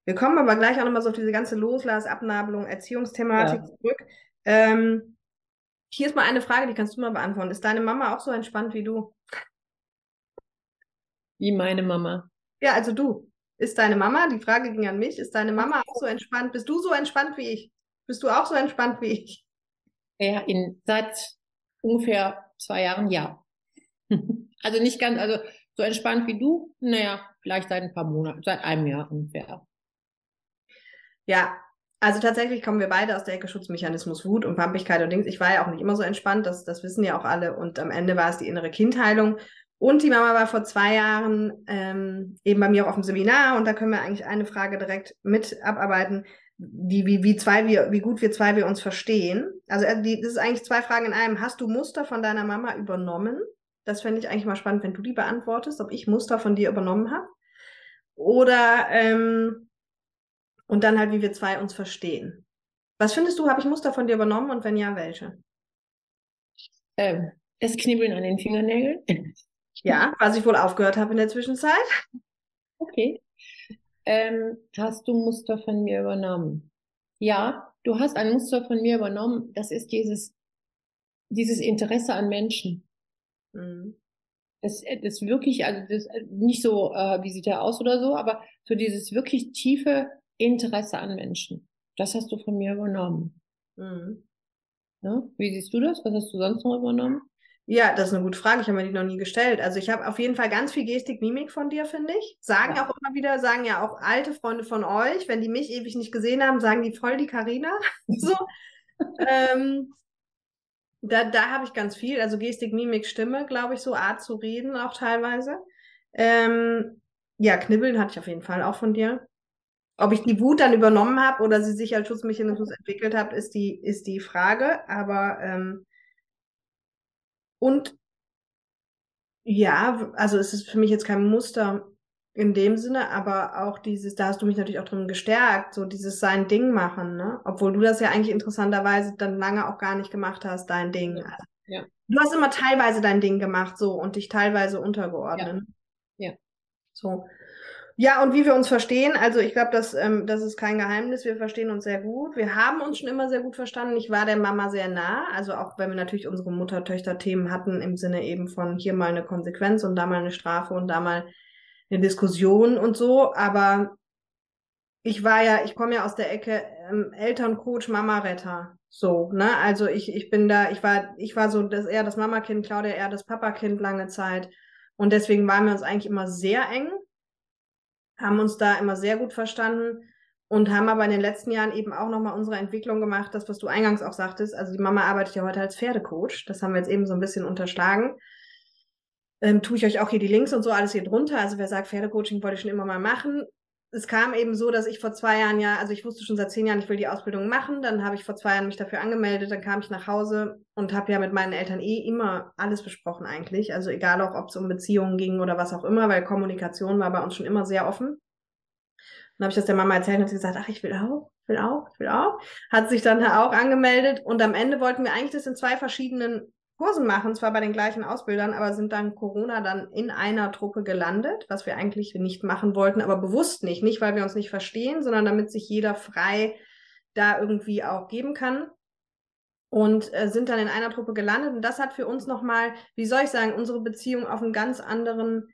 Wir kommen aber gleich auch nochmal so auf diese ganze Loslass, Abnabelung, Erziehungsthematik ja. zurück. Ähm, hier ist mal eine Frage, die kannst du mal beantworten. Ist deine Mama auch so entspannt wie du? Wie meine Mama? Ja, also du. Ist deine Mama, die Frage ging an mich, ist deine Mama auch so entspannt? Bist du so entspannt wie ich? Bist du auch so entspannt wie ich? Ja, in, seit ungefähr zwei Jahren ja. also nicht ganz, also so entspannt wie du, naja, vielleicht seit ein paar Monaten, seit einem Jahr ungefähr. Ja, also tatsächlich kommen wir beide aus der Ecke Schutzmechanismus Wut und Pampigkeit und Dings. Ich war ja auch nicht immer so entspannt, das, das wissen ja auch alle. Und am Ende war es die innere Kindheilung. Und die Mama war vor zwei Jahren ähm, eben bei mir auch auf dem Seminar und da können wir eigentlich eine Frage direkt mit abarbeiten, die, wie, wie, zwei wir, wie gut wir zwei wir uns verstehen. Also äh, die, das ist eigentlich zwei Fragen in einem. Hast du Muster von deiner Mama übernommen? Das fände ich eigentlich mal spannend, wenn du die beantwortest, ob ich Muster von dir übernommen habe. Oder ähm, und dann halt, wie wir zwei uns verstehen. Was findest du, habe ich Muster von dir übernommen und wenn ja, welche? Ähm, das Knibbeln an den Fingernägeln. Ja, was ich wohl aufgehört habe in der Zwischenzeit. Okay. Ähm, hast du Muster von mir übernommen? Ja, du hast ein Muster von mir übernommen. Das ist dieses, dieses Interesse an Menschen. Mhm. Das, das wirklich, also das nicht so, äh, wie sieht er aus oder so, aber so dieses wirklich tiefe Interesse an Menschen. Das hast du von mir übernommen. Mhm. Ja? Wie siehst du das? Was hast du sonst noch übernommen? Ja, das ist eine gute Frage. Ich habe mir die noch nie gestellt. Also ich habe auf jeden Fall ganz viel Gestik, Mimik von dir, finde ich. Sagen ja. auch immer wieder, sagen ja auch alte Freunde von euch, wenn die mich ewig nicht gesehen haben, sagen die voll die Karina. so. ähm, da da habe ich ganz viel. Also Gestik, Mimik, Stimme, glaube ich, so Art zu reden auch teilweise. Ähm, ja, Knibbeln hatte ich auf jeden Fall auch von dir. Ob ich die Wut dann übernommen habe oder sie sich als Schutzmechanismus entwickelt hat, ist die, ist die Frage. Aber ähm, und ja, also es ist für mich jetzt kein Muster in dem Sinne, aber auch dieses, da hast du mich natürlich auch drin gestärkt, so dieses sein Ding machen, ne? Obwohl du das ja eigentlich interessanterweise dann lange auch gar nicht gemacht hast, dein Ding. Ja. ja. Du hast immer teilweise dein Ding gemacht, so und dich teilweise untergeordnet. Ja. ja. So. Ja, und wie wir uns verstehen, also ich glaube, das, ähm, das ist kein Geheimnis. Wir verstehen uns sehr gut. Wir haben uns schon immer sehr gut verstanden. Ich war der Mama sehr nah. Also auch wenn wir natürlich unsere Mutter-Töchter-Themen hatten, im Sinne eben von hier mal eine Konsequenz und da mal eine Strafe und da mal eine Diskussion und so. Aber ich war ja, ich komme ja aus der Ecke ähm, Elterncoach, Mama-Retter. So, ne? Also ich, ich bin da, ich war, ich war so das eher das Mama-Kind, Claudia eher das Papa-Kind lange Zeit. Und deswegen waren wir uns eigentlich immer sehr eng haben uns da immer sehr gut verstanden und haben aber in den letzten Jahren eben auch nochmal unsere Entwicklung gemacht, das, was du eingangs auch sagtest. Also die Mama arbeitet ja heute als Pferdecoach. Das haben wir jetzt eben so ein bisschen unterschlagen. Ähm, tue ich euch auch hier die Links und so alles hier drunter. Also wer sagt, Pferdecoaching wollte ich schon immer mal machen, es kam eben so, dass ich vor zwei Jahren ja, also ich wusste schon seit zehn Jahren, ich will die Ausbildung machen. Dann habe ich vor zwei Jahren mich dafür angemeldet. Dann kam ich nach Hause und habe ja mit meinen Eltern eh immer alles besprochen eigentlich. Also egal auch, ob es um Beziehungen ging oder was auch immer, weil Kommunikation war bei uns schon immer sehr offen. Dann habe ich das der Mama erzählt und sie gesagt, ach, ich will auch, ich will auch, ich will auch. Hat sich dann auch angemeldet und am Ende wollten wir eigentlich das in zwei verschiedenen Kursen machen, zwar bei den gleichen Ausbildern, aber sind dann Corona dann in einer Truppe gelandet, was wir eigentlich nicht machen wollten, aber bewusst nicht. Nicht, weil wir uns nicht verstehen, sondern damit sich jeder frei da irgendwie auch geben kann. Und äh, sind dann in einer Truppe gelandet. Und das hat für uns nochmal, wie soll ich sagen, unsere Beziehung auf einen ganz anderen,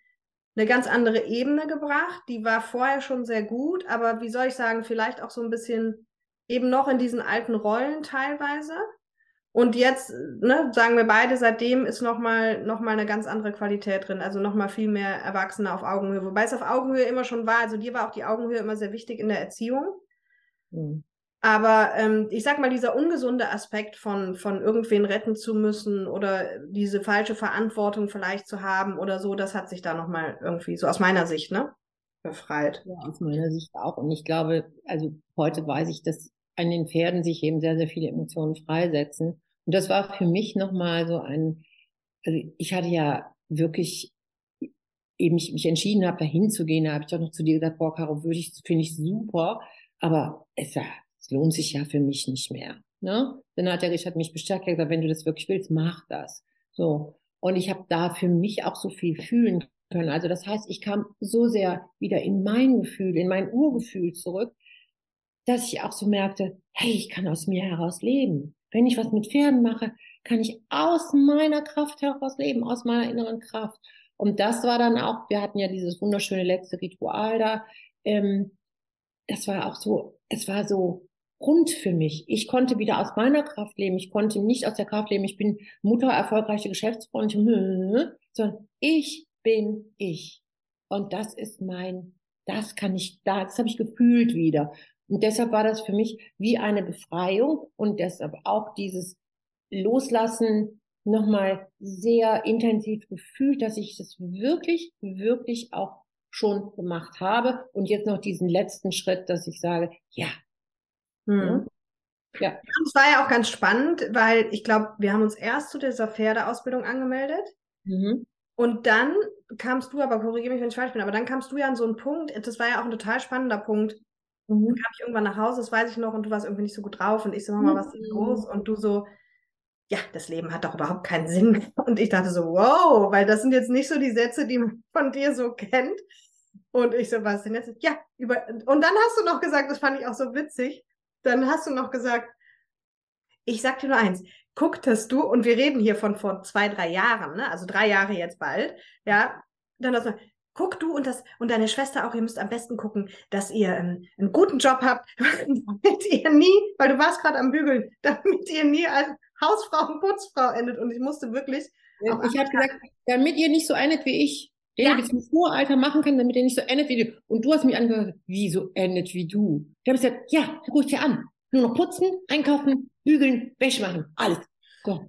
eine ganz andere Ebene gebracht. Die war vorher schon sehr gut, aber wie soll ich sagen, vielleicht auch so ein bisschen eben noch in diesen alten Rollen teilweise. Und jetzt, ne, sagen wir beide, seitdem ist nochmal noch mal eine ganz andere Qualität drin, also nochmal viel mehr Erwachsene auf Augenhöhe. Wobei es auf Augenhöhe immer schon war, also dir war auch die Augenhöhe immer sehr wichtig in der Erziehung. Mhm. Aber ähm, ich sag mal, dieser ungesunde Aspekt von, von irgendwen retten zu müssen oder diese falsche Verantwortung vielleicht zu haben oder so, das hat sich da nochmal irgendwie, so aus meiner Sicht, ne, befreit. Ja, aus meiner Sicht auch. Und ich glaube, also heute weiß ich, dass an den Pferden sich eben sehr, sehr viele Emotionen freisetzen. Und das war für mich nochmal so ein, also ich hatte ja wirklich eben mich, mich entschieden habe, da hinzugehen, da habe ich doch noch zu dir gesagt, boah, Caro, würde ich, finde ich super, aber es, es lohnt sich ja für mich nicht mehr. Ne? Dann hat der Richard mich bestärkt, gesagt, wenn du das wirklich willst, mach das. So. Und ich habe da für mich auch so viel fühlen können. Also das heißt, ich kam so sehr wieder in mein Gefühl, in mein Urgefühl zurück, dass ich auch so merkte, hey, ich kann aus mir heraus leben. Wenn ich was mit Pferden mache, kann ich aus meiner Kraft heraus leben, aus meiner inneren Kraft. Und das war dann auch, wir hatten ja dieses wunderschöne letzte Ritual da. Ähm, das war auch so, es war so rund für mich. Ich konnte wieder aus meiner Kraft leben. Ich konnte nicht aus der Kraft leben. Ich bin Mutter, erfolgreiche Geschäftsfrau, sondern ich bin ich. Und das ist mein, das kann ich, das habe ich gefühlt wieder. Und deshalb war das für mich wie eine Befreiung und deshalb auch dieses Loslassen nochmal sehr intensiv gefühlt, dass ich das wirklich, wirklich auch schon gemacht habe. Und jetzt noch diesen letzten Schritt, dass ich sage, ja. Hm. Ja. Es war ja auch ganz spannend, weil ich glaube, wir haben uns erst zu dieser Pferdeausbildung angemeldet. Mhm. Und dann kamst du, aber korrigiere mich, wenn ich falsch bin, aber dann kamst du ja an so einen Punkt, das war ja auch ein total spannender Punkt. Mhm. Dann kam ich irgendwann nach Hause, das weiß ich noch, und du warst irgendwie nicht so gut drauf. Und ich so, Mama, was ist denn los? Und du so, ja, das Leben hat doch überhaupt keinen Sinn. Und ich dachte so, wow, weil das sind jetzt nicht so die Sätze, die man von dir so kennt. Und ich so, was denn jetzt? Ja, über, und dann hast du noch gesagt, das fand ich auch so witzig, dann hast du noch gesagt, ich sag dir nur eins, gucktest du, und wir reden hier von vor zwei, drei Jahren, ne? also drei Jahre jetzt bald, ja, dann hast du, guck du und das und deine Schwester auch, ihr müsst am besten gucken, dass ihr ähm, einen guten Job habt, damit ihr nie, weil du warst gerade am Bügeln, damit ihr nie als Hausfrau und Putzfrau endet. Und ich musste wirklich. ich habe gesagt, damit ihr nicht so endet wie ich, den ja. ich im Voralter machen kann, damit ihr nicht so endet wie du. Und du hast mich angehört, wie so endet wie du. Ich habe gesagt, ja, guck dir an. Nur noch putzen, einkaufen, bügeln, Wäsche machen, alles. So.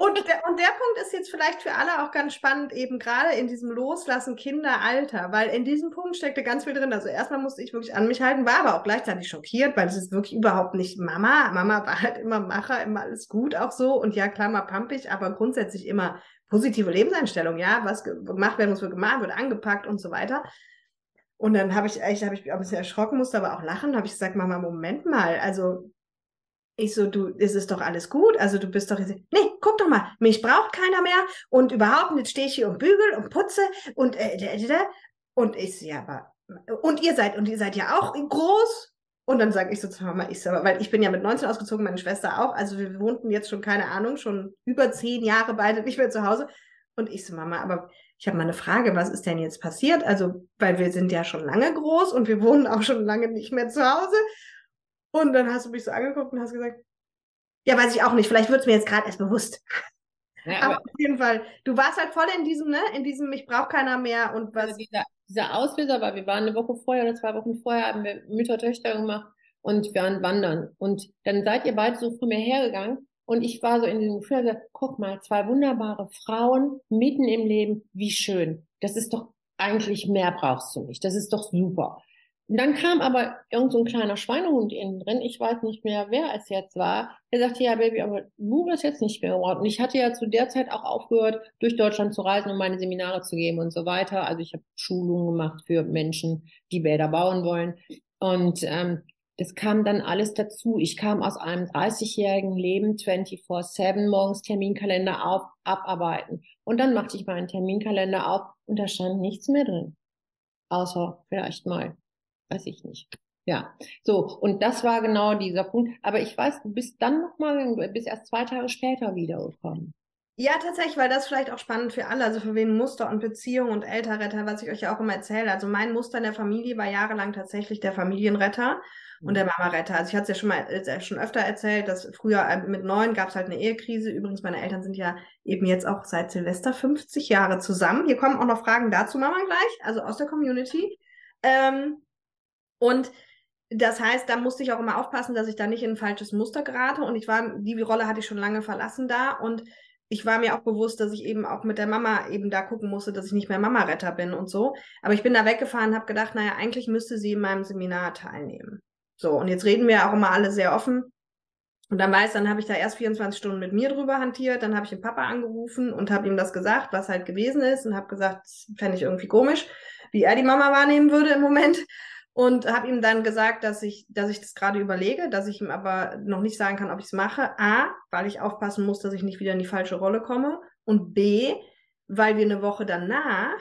Und der, und der Punkt ist jetzt vielleicht für alle auch ganz spannend, eben gerade in diesem Loslassen Kinderalter, weil in diesem Punkt steckte ganz viel drin. Also erstmal musste ich wirklich an mich halten, war aber auch gleichzeitig schockiert, weil es ist wirklich überhaupt nicht Mama. Mama war halt immer Macher, immer alles gut auch so und ja, klar mal pampig, aber grundsätzlich immer positive Lebenseinstellung, ja, was gemacht werden muss, wird gemacht, wird angepackt und so weiter. Und dann habe ich echt, habe ich ein bisschen erschrocken, musste aber auch lachen, habe ich gesagt, Mama, Moment mal, also ich so, du, ist es doch alles gut? Also du bist doch nee, guck doch mal, mich braucht keiner mehr. Und überhaupt nicht stehe ich hier und bügel und putze und äh, und ich ja, aber und ihr seid und ihr seid ja auch groß. Und dann sage ich so zu Mama, ich so, weil ich bin ja mit 19 ausgezogen, meine Schwester auch, also wir wohnten jetzt schon keine Ahnung, schon über zehn Jahre beide nicht mehr zu Hause. Und ich so Mama, aber ich habe mal eine Frage, was ist denn jetzt passiert? Also, weil wir sind ja schon lange groß und wir wohnen auch schon lange nicht mehr zu Hause und dann hast du mich so angeguckt und hast gesagt, ja, weiß ich auch nicht, vielleicht wird es mir jetzt gerade erst bewusst. Ja, aber, aber, auf jeden Fall, du warst halt voll in diesem, ne, in diesem, ich brauche keiner mehr und was. Also dieser, dieser Auslöser war, wir waren eine Woche vorher oder zwei Wochen vorher, haben wir Mütter, Töchter gemacht und wir waren wandern. Und dann seid ihr beide so von mir hergegangen und ich war so in diesem Gefühl, also, guck mal, zwei wunderbare Frauen mitten im Leben, wie schön. Das ist doch eigentlich mehr brauchst du nicht. Das ist doch super. Und dann kam aber irgend so ein kleiner Schweinehund innen drin. Ich weiß nicht mehr, wer es jetzt war. Er sagte, ja, Baby, aber du wirst jetzt nicht mehr gebraucht. Und ich hatte ja zu der Zeit auch aufgehört, durch Deutschland zu reisen, um meine Seminare zu geben und so weiter. Also ich habe Schulungen gemacht für Menschen, die Bäder bauen wollen. Und ähm, das kam dann alles dazu. Ich kam aus einem 30-jährigen Leben 24-7, morgens Terminkalender auf, abarbeiten. Und dann machte ich meinen Terminkalender auf und da stand nichts mehr drin. Außer vielleicht mal weiß ich nicht. Ja, so, und das war genau dieser Punkt. Aber ich weiß, du bist dann nochmal, du bist erst zwei Tage später wiedergekommen. Ja, tatsächlich, weil das vielleicht auch spannend für alle, also für wen Muster und Beziehung und Elternretter, was ich euch ja auch immer erzähle. Also mein Muster in der Familie war jahrelang tatsächlich der Familienretter und der mhm. Mama-Retter. Also ich hatte es ja schon mal äh, schon öfter erzählt, dass früher äh, mit neun gab es halt eine Ehekrise. Übrigens, meine Eltern sind ja eben jetzt auch seit Silvester 50 Jahre zusammen. Hier kommen auch noch Fragen dazu, Mama, gleich, also aus der Community. Ähm, und das heißt, da musste ich auch immer aufpassen, dass ich da nicht in ein falsches Muster gerate. Und ich war, die Rolle hatte ich schon lange verlassen da. Und ich war mir auch bewusst, dass ich eben auch mit der Mama eben da gucken musste, dass ich nicht mehr Mama-Retter bin und so. Aber ich bin da weggefahren und habe gedacht, naja, eigentlich müsste sie in meinem Seminar teilnehmen. So, und jetzt reden wir auch immer alle sehr offen. Und dann weiß, dann habe ich da erst 24 Stunden mit mir drüber hantiert, dann habe ich den Papa angerufen und habe ihm das gesagt, was halt gewesen ist und habe gesagt, fände ich irgendwie komisch, wie er die Mama wahrnehmen würde im Moment und habe ihm dann gesagt, dass ich, dass ich das gerade überlege, dass ich ihm aber noch nicht sagen kann, ob ich es mache. A, weil ich aufpassen muss, dass ich nicht wieder in die falsche Rolle komme. Und B, weil wir eine Woche danach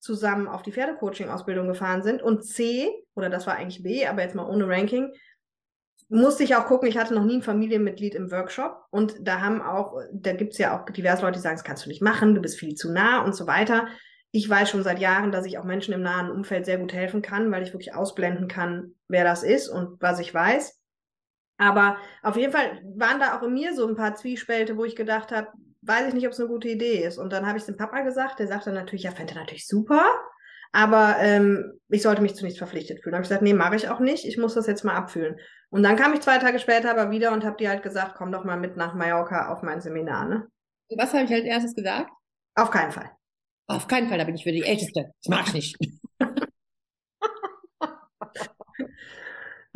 zusammen auf die Pferdecoaching-Ausbildung gefahren sind. Und C, oder das war eigentlich B, aber jetzt mal ohne Ranking, musste ich auch gucken, ich hatte noch nie ein Familienmitglied im Workshop und da haben auch, da gibt's ja auch diverse Leute, die sagen, das kannst du nicht machen, du bist viel zu nah und so weiter. Ich weiß schon seit Jahren, dass ich auch Menschen im nahen Umfeld sehr gut helfen kann, weil ich wirklich ausblenden kann, wer das ist und was ich weiß. Aber auf jeden Fall waren da auch in mir so ein paar Zwiespälte, wo ich gedacht habe, weiß ich nicht, ob es eine gute Idee ist. Und dann habe ich es dem Papa gesagt, der sagte natürlich, ja, fände er natürlich super, aber ähm, ich sollte mich zu nichts verpflichtet fühlen. Da habe ich gesagt, nee, mache ich auch nicht, ich muss das jetzt mal abfühlen. Und dann kam ich zwei Tage später aber wieder und habe dir halt gesagt, komm doch mal mit nach Mallorca auf mein Seminar. Ne? Was habe ich als erstes gesagt? Auf keinen Fall. Auf keinen Fall, da bin ich für die Älteste. Das mag ich nicht.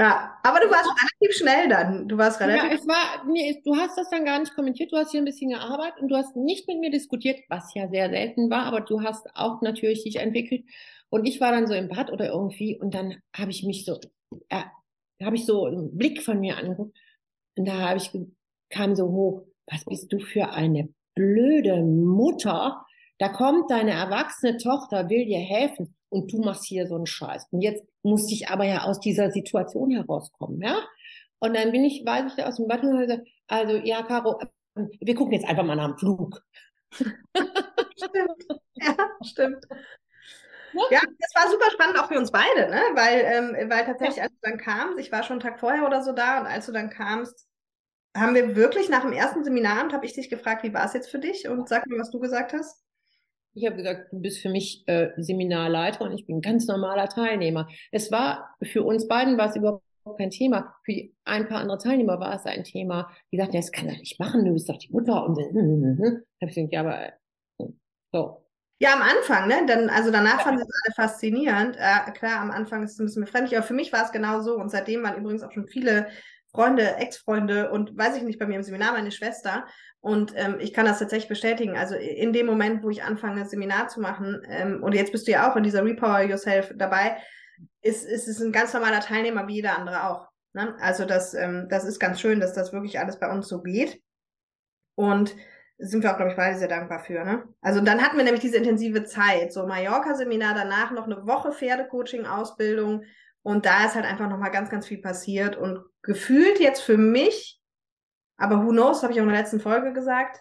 Ja, aber du warst relativ schnell dann. Du warst relativ. Ja, es war, nee, du hast das dann gar nicht kommentiert. Du hast hier ein bisschen gearbeitet und du hast nicht mit mir diskutiert, was ja sehr selten war, aber du hast auch natürlich dich entwickelt. Und ich war dann so im Bad oder irgendwie und dann habe ich mich so, äh, habe ich so einen Blick von mir angeguckt und da habe ich kam so hoch, was bist du für eine blöde Mutter? Da kommt deine erwachsene Tochter, will dir helfen und du machst hier so einen Scheiß. Und jetzt musste ich aber ja aus dieser Situation herauskommen, ja? Und dann bin ich, weiß ich, aus dem Bad und gesagt, also, ja, Caro, wir gucken jetzt einfach mal nach dem Flug. stimmt. Ja, stimmt. Ja, das war super spannend auch für uns beide, ne? Weil, ähm, weil tatsächlich, als du dann kamst, ich war schon einen Tag vorher oder so da und als du dann kamst, haben wir wirklich nach dem ersten Seminarabend, habe ich dich gefragt, wie war es jetzt für dich? Und sag mir, was du gesagt hast. Ich habe gesagt, du bist für mich äh, Seminarleiter und ich bin ganz normaler Teilnehmer. Es war für uns beiden war es überhaupt kein Thema. Für die, ein paar andere Teilnehmer war es ein Thema. Die sagten, ja, das kann er nicht machen, du bist doch die Mutter. Und dann habe ich gesagt, ja, aber so. Ja, am Anfang, ne? Dann, also danach ja. fanden sie es alle faszinierend. Äh, klar, am Anfang ist es ein bisschen befremdlich, aber für mich war es genau so. Und seitdem waren übrigens auch schon viele Freunde, Ex-Freunde und weiß ich nicht, bei mir im Seminar meine Schwester. Und ähm, ich kann das tatsächlich bestätigen. Also in dem Moment, wo ich anfange, Seminar zu machen, ähm, und jetzt bist du ja auch in dieser Repower Yourself dabei, ist, ist es ein ganz normaler Teilnehmer wie jeder andere auch. Ne? Also das, ähm, das ist ganz schön, dass das wirklich alles bei uns so geht. Und sind wir auch, glaube ich, beide sehr dankbar für. Ne? Also dann hatten wir nämlich diese intensive Zeit, so Mallorca-Seminar, danach noch eine Woche Pferdecoaching-Ausbildung und da ist halt einfach nochmal ganz, ganz viel passiert und gefühlt jetzt für mich, aber who knows, habe ich auch in der letzten Folge gesagt,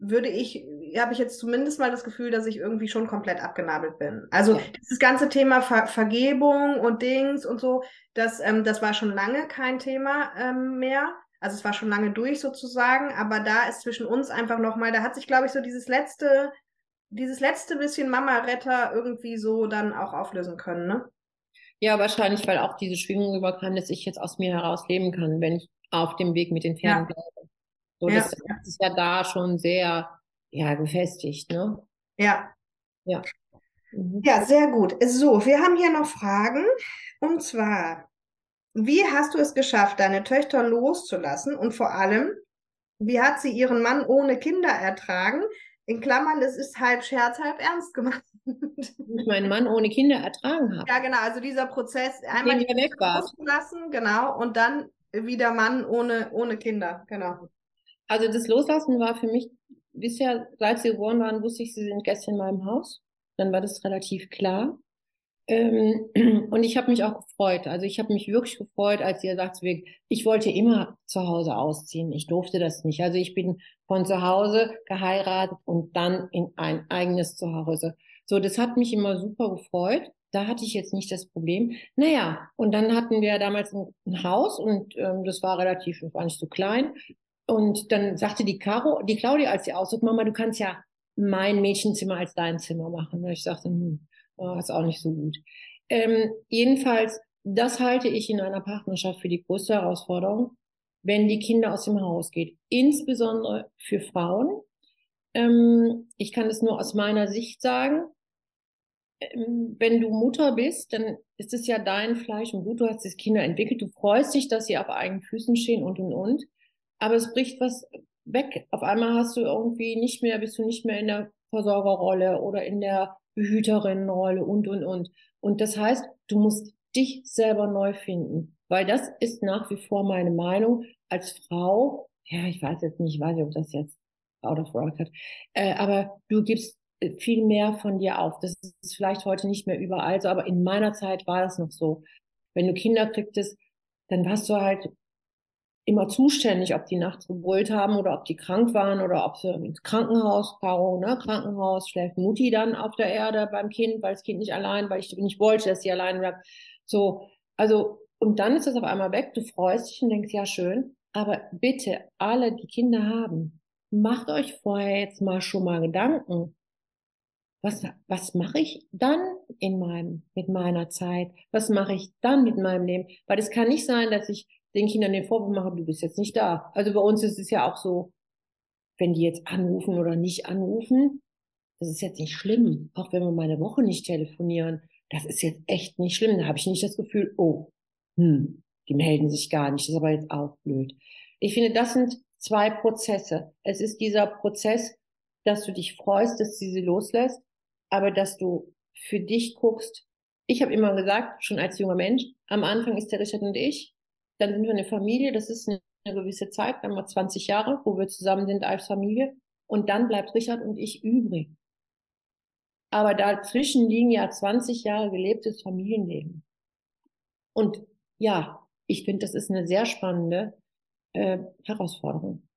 würde ich, habe ich jetzt zumindest mal das Gefühl, dass ich irgendwie schon komplett abgenabelt bin. Also ja. dieses ganze Thema Ver Vergebung und Dings und so, das, ähm, das war schon lange kein Thema ähm, mehr. Also es war schon lange durch sozusagen, aber da ist zwischen uns einfach nochmal, da hat sich, glaube ich, so dieses letzte, dieses letzte bisschen Mama-Retter irgendwie so dann auch auflösen können, ne? Ja, wahrscheinlich, weil auch diese Schwingung überkam, dass ich jetzt aus mir heraus leben kann, wenn ich auf dem Weg mit den Pferden ja. bleibe. So, ja. das ist ja da schon sehr, ja, gefestigt, ne? Ja. Ja. Mhm. Ja, sehr gut. So, wir haben hier noch Fragen. Und zwar, wie hast du es geschafft, deine Töchter loszulassen? Und vor allem, wie hat sie ihren Mann ohne Kinder ertragen? In Klammern, es ist halb Scherz, halb ernst gemacht ich meinen Mann ohne Kinder ertragen habe. Ja, genau. Also dieser Prozess, einmal weg loslassen, genau, und dann wieder Mann ohne, ohne Kinder, genau. Also das Loslassen war für mich bisher, seit sie geboren waren, wusste ich, sie sind gestern in meinem Haus. Dann war das relativ klar. Ähm, und ich habe mich auch gefreut. Also ich habe mich wirklich gefreut, als ihr sagt, ich wollte immer zu Hause ausziehen. Ich durfte das nicht. Also ich bin von zu Hause geheiratet und dann in ein eigenes Zuhause. So, das hat mich immer super gefreut. Da hatte ich jetzt nicht das Problem. Naja, und dann hatten wir damals ein, ein Haus und ähm, das war relativ, das war nicht so klein. Und dann sagte die Caro, die Claudia, als sie auszog, Mama, du kannst ja mein Mädchenzimmer als dein Zimmer machen. Und ich sagte, hm, oh, ist auch nicht so gut. Ähm, jedenfalls, das halte ich in einer Partnerschaft für die größte Herausforderung, wenn die Kinder aus dem Haus geht. Insbesondere für Frauen. Ähm, ich kann es nur aus meiner Sicht sagen. Ähm, wenn du Mutter bist, dann ist es ja dein Fleisch und Blut, du hast das Kinder entwickelt, du freust dich, dass sie auf eigenen Füßen stehen und und und. Aber es bricht was weg. Auf einmal hast du irgendwie nicht mehr, bist du nicht mehr in der Versorgerrolle oder in der Behüterinnenrolle und und und. Und das heißt, du musst dich selber neu finden. Weil das ist nach wie vor meine Meinung als Frau. Ja, ich weiß jetzt nicht, ich weiß nicht, ob das jetzt out of work hat. Äh, aber du gibst viel mehr von dir auf. Das ist vielleicht heute nicht mehr überall so, aber in meiner Zeit war das noch so. Wenn du Kinder kriegtest, dann warst du halt immer zuständig, ob die nachts gebrüllt haben oder ob die krank waren oder ob sie ins Krankenhaus, Caro, ne, Krankenhaus, schläft Mutti dann auf der Erde beim Kind, weil das Kind nicht allein, weil ich nicht wollte, dass sie allein bleibt. So, also, und dann ist das auf einmal weg, du freust dich und denkst, ja, schön, aber bitte, alle, die Kinder haben, macht euch vorher jetzt mal schon mal Gedanken. Was, was mache ich dann in meinem, mit meiner Zeit? Was mache ich dann mit meinem Leben? Weil es kann nicht sein, dass ich den Kindern den Vorwurf mache, du bist jetzt nicht da. Also bei uns ist es ja auch so, wenn die jetzt anrufen oder nicht anrufen, das ist jetzt nicht schlimm. Auch wenn wir mal eine Woche nicht telefonieren, das ist jetzt echt nicht schlimm. Da habe ich nicht das Gefühl, oh, hm, die melden sich gar nicht. Das ist aber jetzt auch blöd. Ich finde, das sind zwei Prozesse. Es ist dieser Prozess, dass du dich freust, dass sie sie loslässt, aber dass du für dich guckst. Ich habe immer gesagt, schon als junger Mensch, am Anfang ist der Richard und ich dann sind wir eine Familie, das ist eine, eine gewisse Zeit, dann mal 20 Jahre, wo wir zusammen sind als Familie. Und dann bleibt Richard und ich übrig. Aber dazwischen liegen ja 20 Jahre gelebtes Familienleben. Und ja, ich finde, das ist eine sehr spannende äh, Herausforderung.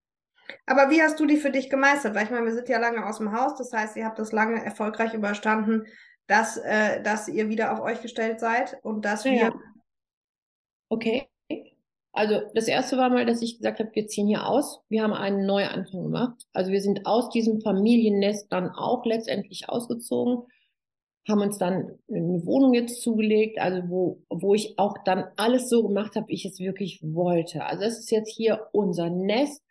Aber wie hast du die für dich gemeistert? Weil ich meine, wir sind ja lange aus dem Haus, das heißt, ihr habt das lange erfolgreich überstanden, dass, äh, dass ihr wieder auf euch gestellt seid und dass ja, wir. Ja. Okay. Also das erste war mal, dass ich gesagt habe, wir ziehen hier aus. Wir haben einen Neuanfang gemacht. Also wir sind aus diesem Familiennest dann auch letztendlich ausgezogen, haben uns dann eine Wohnung jetzt zugelegt, also wo, wo ich auch dann alles so gemacht habe, wie ich es wirklich wollte. Also das ist jetzt hier unser Nest.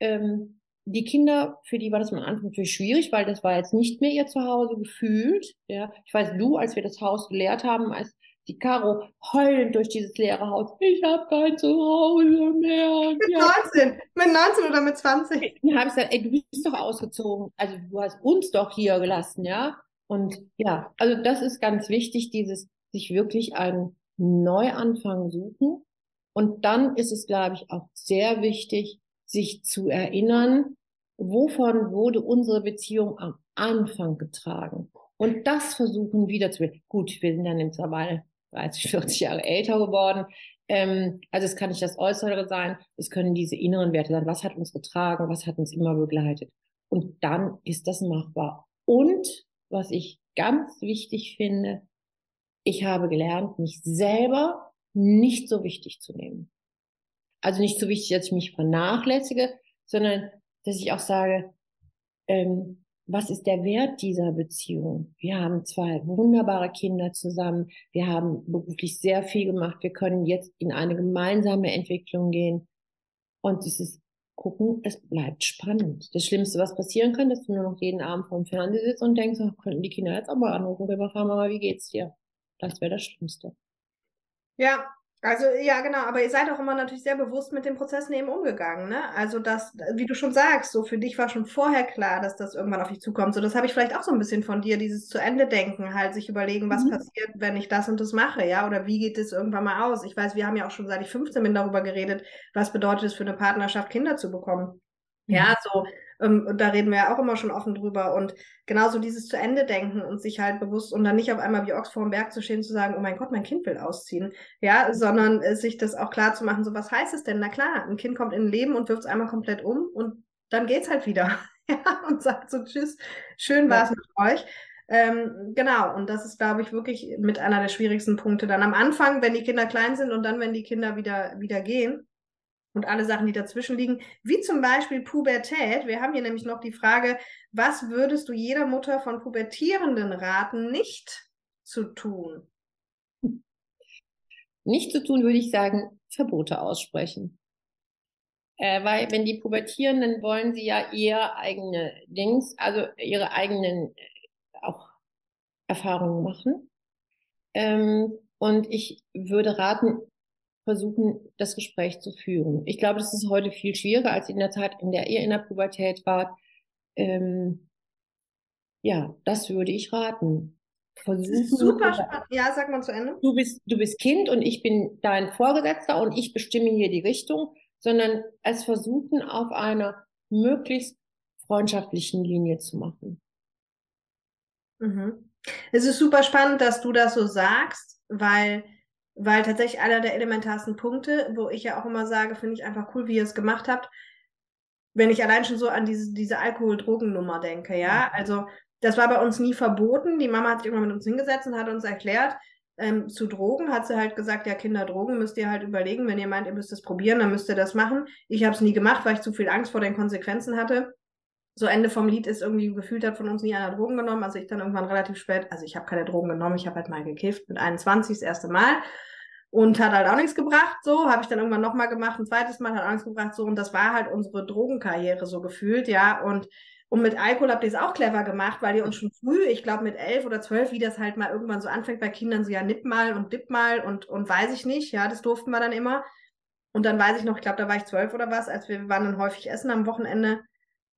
Ähm, die Kinder, für die war das am Anfang natürlich schwierig, weil das war jetzt nicht mehr ihr Zuhause gefühlt. Ja, ich weiß, du, als wir das Haus geleert haben, als die Caro heulend durch dieses leere Haus. Ich habe kein Zuhause mehr. Mit 19, mit 19 oder mit 20? Dann habe ich gesagt, ey, du bist doch ausgezogen. Also du hast uns doch hier gelassen, ja. Und ja, also das ist ganz wichtig, dieses sich wirklich einen Neuanfang suchen. Und dann ist es, glaube ich, auch sehr wichtig, sich zu erinnern, wovon wurde unsere Beziehung am Anfang getragen. Und das versuchen wieder zu. Gut, wir sind dann mittlerweile 30, 40 Jahre älter geworden. Ähm, also es kann nicht das Äußere sein, es können diese inneren Werte sein. Was hat uns getragen? Was hat uns immer begleitet? Und dann ist das machbar. Und was ich ganz wichtig finde, ich habe gelernt, mich selber nicht so wichtig zu nehmen. Also nicht so wichtig, dass ich mich vernachlässige, sondern dass ich auch sage, ähm, was ist der Wert dieser Beziehung? Wir haben zwei wunderbare Kinder zusammen. Wir haben beruflich sehr viel gemacht. Wir können jetzt in eine gemeinsame Entwicklung gehen. Und es ist gucken, es bleibt spannend. Das Schlimmste, was passieren kann, dass du nur noch jeden Abend vorm Fernseher sitzt und denkst, oh, könnten die Kinder jetzt auch mal anrufen, wir fragen mal, wie geht's dir? Das wäre das Schlimmste. Ja, also ja, genau, aber ihr seid auch immer natürlich sehr bewusst mit den Prozessen eben umgegangen, ne? Also das, wie du schon sagst, so für dich war schon vorher klar, dass das irgendwann auf dich zukommt. So, das habe ich vielleicht auch so ein bisschen von dir, dieses zu Ende denken, halt sich überlegen, was mhm. passiert, wenn ich das und das mache, ja? Oder wie geht es irgendwann mal aus? Ich weiß, wir haben ja auch schon seit ich 15 bin darüber geredet, was bedeutet es für eine Partnerschaft, Kinder zu bekommen. Ja, so, ähm, und da reden wir ja auch immer schon offen drüber. Und genauso dieses zu Ende denken und sich halt bewusst und dann nicht auf einmal wie Ochs vor dem Berg zu stehen, zu sagen, oh mein Gott, mein Kind will ausziehen. Ja, sondern äh, sich das auch klar zu machen, so was heißt es denn? Na klar, ein Kind kommt in ein Leben und wirft es einmal komplett um und dann geht's halt wieder. ja, und sagt so, tschüss, schön war es ja. mit euch. Ähm, genau, und das ist, glaube ich, wirklich mit einer der schwierigsten Punkte dann am Anfang, wenn die Kinder klein sind und dann, wenn die Kinder wieder, wieder gehen und alle Sachen, die dazwischen liegen, wie zum Beispiel Pubertät. Wir haben hier nämlich noch die Frage, was würdest du jeder Mutter von Pubertierenden raten, nicht zu tun? Nicht zu tun, würde ich sagen, Verbote aussprechen. Äh, weil wenn die pubertieren, dann wollen sie ja ihr eigene Dings, also ihre eigenen äh, auch Erfahrungen machen. Ähm, und ich würde raten, versuchen, das Gespräch zu führen. Ich glaube, das ist heute viel schwieriger als in der Zeit, in der ihr in der Pubertät wart. Ähm, ja, das würde ich raten. Versuchen, super spannend. Ja, sag mal zu Ende. Du bist, du bist Kind und ich bin dein Vorgesetzter und ich bestimme hier die Richtung, sondern es versuchen auf einer möglichst freundschaftlichen Linie zu machen. Mhm. Es ist super spannend, dass du das so sagst, weil, weil tatsächlich einer der elementarsten Punkte, wo ich ja auch immer sage, finde ich einfach cool, wie ihr es gemacht habt, wenn ich allein schon so an diese, diese Alkohol-Drogen-Nummer denke, ja. Also das war bei uns nie verboten. Die Mama hat sich irgendwann mit uns hingesetzt und hat uns erklärt, ähm, zu Drogen hat sie halt gesagt, ja, Kinder, Drogen müsst ihr halt überlegen. Wenn ihr meint, ihr müsst das probieren, dann müsst ihr das machen. Ich habe es nie gemacht, weil ich zu viel Angst vor den Konsequenzen hatte. So Ende vom Lied ist irgendwie gefühlt hat von uns nie einer Drogen genommen. Also ich dann irgendwann relativ spät, also ich habe keine Drogen genommen, ich habe halt mal gekifft mit 21 das erste Mal und hat halt auch nichts gebracht. So habe ich dann irgendwann nochmal gemacht, ein zweites Mal hat auch nichts gebracht. So und das war halt unsere Drogenkarriere so gefühlt, ja und und mit Alkohol habt ihr es auch clever gemacht, weil ihr uns schon früh, ich glaube mit elf oder zwölf, wie das halt mal irgendwann so anfängt bei Kindern, so ja nipp mal und dipp mal und, und weiß ich nicht, ja, das durften wir dann immer. Und dann weiß ich noch, ich glaube, da war ich zwölf oder was, als wir, wir waren dann häufig essen am Wochenende.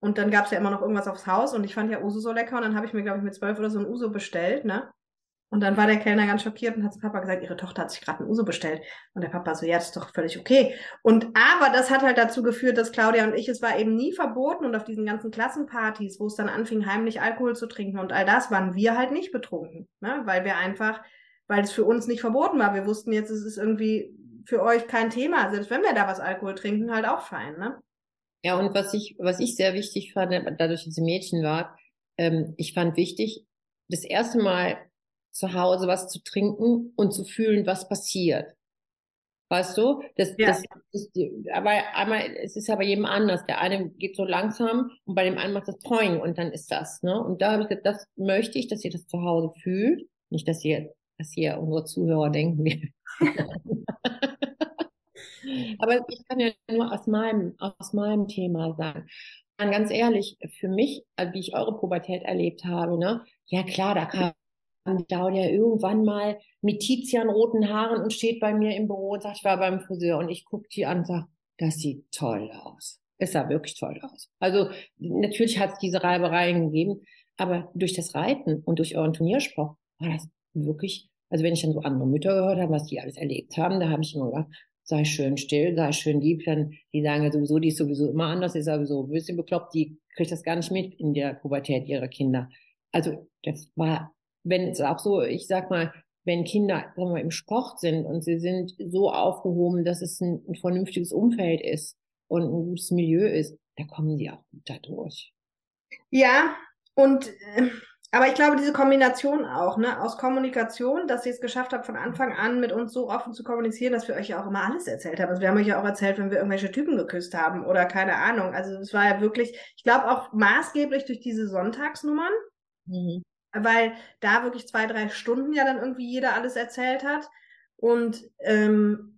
Und dann gab es ja immer noch irgendwas aufs Haus und ich fand ja Uso so lecker und dann habe ich mir, glaube ich, mit zwölf oder so ein Uso bestellt, ne? Und dann war der Kellner ganz schockiert und hat zu Papa gesagt, ihre Tochter hat sich gerade ein Uso bestellt. Und der Papa so, ja, das ist doch völlig okay. Und aber das hat halt dazu geführt, dass Claudia und ich, es war eben nie verboten und auf diesen ganzen Klassenpartys, wo es dann anfing, heimlich Alkohol zu trinken und all das, waren wir halt nicht betrunken. Ne? Weil wir einfach, weil es für uns nicht verboten war. Wir wussten jetzt, es ist irgendwie für euch kein Thema. Selbst wenn wir da was Alkohol trinken, halt auch fein, ne? Ja, und was ich, was ich sehr wichtig fand, dadurch, dass sie Mädchen war, ähm, ich fand wichtig, das erste Mal zu Hause was zu trinken und zu fühlen, was passiert. Weißt du? Das, ja. das, das, aber einmal, es ist aber jedem anders. Der eine geht so langsam und bei dem einen macht das Poing und dann ist das, ne? Und da habe ich gesagt, das möchte ich, dass ihr das zu Hause fühlt. Nicht, dass ihr, dass ihr unsere Zuhörer denken. aber ich kann ja nur aus meinem, aus meinem Thema sagen. Und ganz ehrlich, für mich, wie ich eure Pubertät erlebt habe, ne? Ja klar, da kam Claudia irgendwann mal mit Tizian-roten Haaren und steht bei mir im Büro und sagt, ich war beim Friseur und ich gucke die an und sage, das sieht toll aus. Es sah wirklich toll aus. Also natürlich hat es diese Reibereien gegeben, aber durch das Reiten und durch euren Turnierspruch war das wirklich, also wenn ich dann so andere Mütter gehört habe, was die alles erlebt haben, da habe ich immer gedacht, sei schön still, sei schön lieb, dann die sagen ja sowieso, die ist sowieso immer anders, ist sowieso ein bisschen bekloppt, die kriegt das gar nicht mit in der Pubertät ihrer Kinder. Also das war wenn es auch so, ich sag mal, wenn Kinder sagen wir, im Sport sind und sie sind so aufgehoben, dass es ein, ein vernünftiges Umfeld ist und ein gutes Milieu ist, da kommen sie auch gut dadurch. Ja, und äh, aber ich glaube, diese Kombination auch, ne, aus Kommunikation, dass ihr es geschafft habt, von Anfang an mit uns so offen zu kommunizieren, dass wir euch ja auch immer alles erzählt haben. Also wir haben euch ja auch erzählt, wenn wir irgendwelche Typen geküsst haben oder keine Ahnung. Also es war ja wirklich, ich glaube auch maßgeblich durch diese Sonntagsnummern. Mhm weil da wirklich zwei, drei Stunden ja dann irgendwie jeder alles erzählt hat. Und ähm,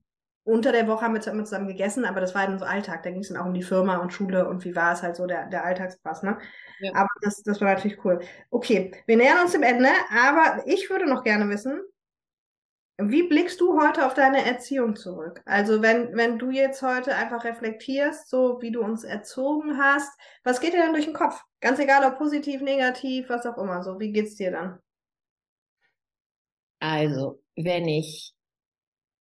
unter der Woche haben wir immer zusammen gegessen, aber das war dann so Alltag. Da ging es dann auch um die Firma und Schule und wie war es halt so der, der Alltagspass, ne? Ja. Aber das, das war natürlich cool. Okay, wir nähern uns dem Ende, aber ich würde noch gerne wissen, wie blickst du heute auf deine Erziehung zurück? Also wenn, wenn du jetzt heute einfach reflektierst, so wie du uns erzogen hast, was geht dir dann durch den Kopf? Ganz egal, ob positiv, negativ, was auch immer. So, wie geht's dir dann? Also, wenn ich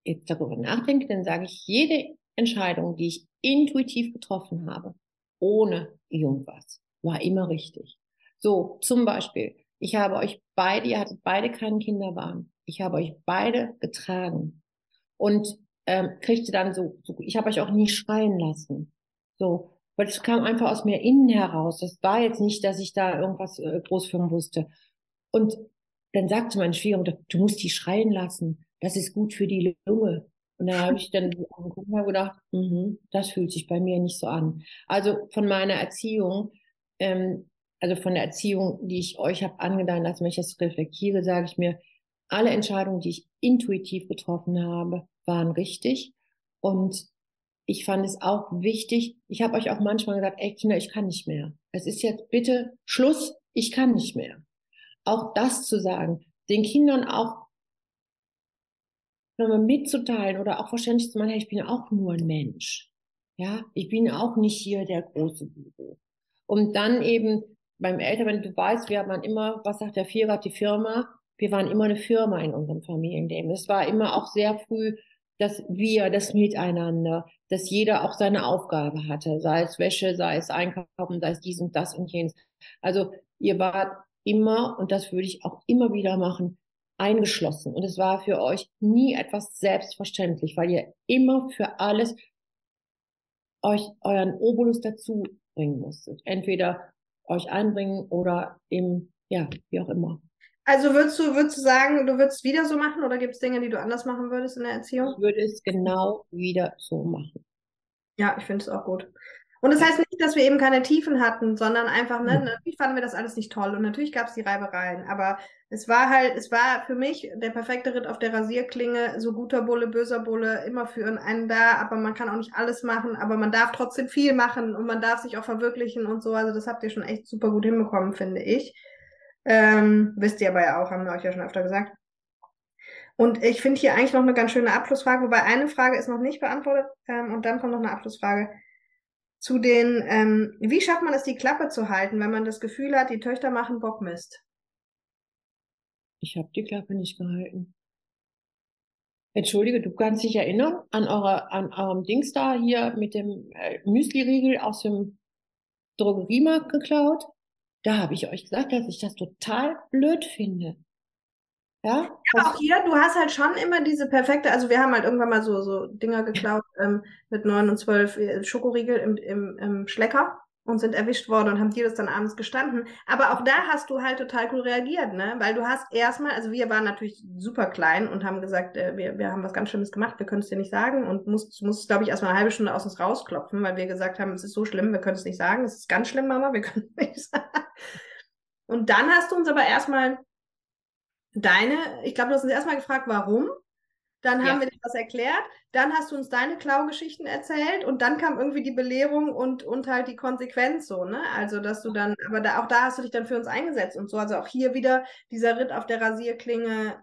jetzt darüber nachdenke, dann sage ich, jede Entscheidung, die ich intuitiv getroffen habe, ohne irgendwas, war immer richtig. So, zum Beispiel, ich habe euch beide, ihr hattet beide keinen Kinderwagen ich habe euch beide getragen und ähm, kriegte dann so, so ich habe euch auch nie schreien lassen. So, weil es kam einfach aus mir innen heraus. Das war jetzt nicht, dass ich da irgendwas äh, groß für wusste. Und dann sagte mein Schwiegermutter, du musst die schreien lassen. Das ist gut für die Lunge. Und da habe ich dann gedacht, mm das fühlt sich bei mir nicht so an. Also von meiner Erziehung, ähm, also von der Erziehung, die ich euch habe angedeihen lassen, wenn ich das reflektiere, sage ich mir, alle Entscheidungen, die ich intuitiv getroffen habe, waren richtig. Und ich fand es auch wichtig. Ich habe euch auch manchmal gesagt, ey Kinder, ich kann nicht mehr. Es ist jetzt bitte Schluss, ich kann nicht mehr. Auch das zu sagen, den Kindern auch nochmal mitzuteilen oder auch verständlich zu machen, hey, ich bin auch nur ein Mensch. Ja, ich bin auch nicht hier der große Guru. Und dann eben beim Eltern, wenn du weißt, wir haben immer, was sagt der Vierer, die Firma, wir waren immer eine Firma in unserem Familienleben. Es war immer auch sehr früh, dass wir, das Miteinander, dass jeder auch seine Aufgabe hatte, sei es Wäsche, sei es Einkaufen, sei es dies und das und jenes. Also ihr wart immer, und das würde ich auch immer wieder machen, eingeschlossen. Und es war für euch nie etwas selbstverständlich, weil ihr immer für alles euch euren Obolus dazu bringen musstet. Entweder euch einbringen oder eben, ja, wie auch immer. Also würdest du, würdest du sagen, du würdest es wieder so machen oder gibt es Dinge, die du anders machen würdest in der Erziehung? Ich würde es genau wieder so machen. Ja, ich finde es auch gut. Und das heißt nicht, dass wir eben keine Tiefen hatten, sondern einfach, ne, mhm. natürlich fanden wir das alles nicht toll und natürlich gab es die Reibereien, aber es war halt, es war für mich der perfekte Ritt auf der Rasierklinge, so guter Bulle, böser Bulle, immer für einen da, aber man kann auch nicht alles machen, aber man darf trotzdem viel machen und man darf sich auch verwirklichen und so, also das habt ihr schon echt super gut hinbekommen, finde ich. Ähm, wisst ihr aber ja auch, haben wir euch ja schon öfter gesagt. Und ich finde hier eigentlich noch eine ganz schöne Abschlussfrage, wobei eine Frage ist noch nicht beantwortet ähm, und dann kommt noch eine Abschlussfrage zu den, ähm, wie schafft man es, die Klappe zu halten, wenn man das Gefühl hat, die Töchter machen Bockmist? Ich habe die Klappe nicht gehalten. Entschuldige, du kannst dich erinnern an, eure, an eurem Dings da hier mit dem äh, Müsli-Riegel aus dem Drogeriemarkt geklaut? Da habe ich euch gesagt, dass ich das total blöd finde. Ja, ja auch hier, du hast halt schon immer diese perfekte, also wir haben halt irgendwann mal so, so Dinger geklaut ähm, mit neun und zwölf äh, Schokoriegel im, im, im Schlecker und sind erwischt worden und haben dir das dann abends gestanden. Aber auch da hast du halt total cool reagiert, ne? Weil du hast erstmal, also wir waren natürlich super klein und haben gesagt, äh, wir, wir haben was ganz Schlimmes gemacht, wir können es dir nicht sagen und musst, musst glaube ich, erstmal eine halbe Stunde aus uns rausklopfen, weil wir gesagt haben, es ist so schlimm, wir können es nicht sagen, es ist ganz schlimm, Mama, wir können es nicht sagen. Und dann hast du uns aber erstmal deine, ich glaube, du hast uns erstmal gefragt, warum. Dann haben ja. wir dir das erklärt. Dann hast du uns deine Klaugeschichten erzählt und dann kam irgendwie die Belehrung und, und halt die Konsequenz so, ne? Also, dass du dann, aber da, auch da hast du dich dann für uns eingesetzt und so. Also auch hier wieder dieser Ritt auf der Rasierklinge.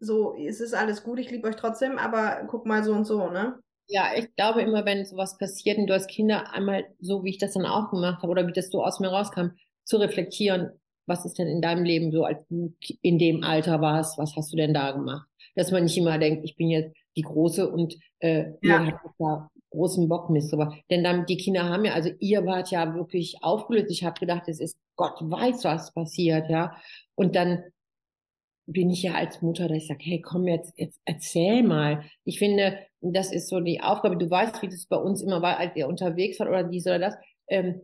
So, es ist alles gut, ich liebe euch trotzdem, aber guck mal so und so, ne? Ja, ich glaube immer, wenn sowas passiert und du als Kinder einmal so, wie ich das dann auch gemacht habe oder wie das so aus mir rauskam, zu reflektieren, was ist denn in deinem Leben so, als du in dem Alter warst, was hast du denn da gemacht? Dass man nicht immer denkt, ich bin jetzt die Große und äh, ja. habt da großen Bock mit drüber. Denn dann, die Kinder haben ja, also ihr wart ja wirklich aufgelöst. Ich habe gedacht, es ist Gott weiß, was passiert, ja. Und dann bin ich ja als Mutter, dass ich sage, hey, komm jetzt, jetzt erzähl mal. Ich finde, das ist so die Aufgabe. Du weißt, wie das bei uns immer war, als ihr unterwegs wart oder dies oder das. Ähm,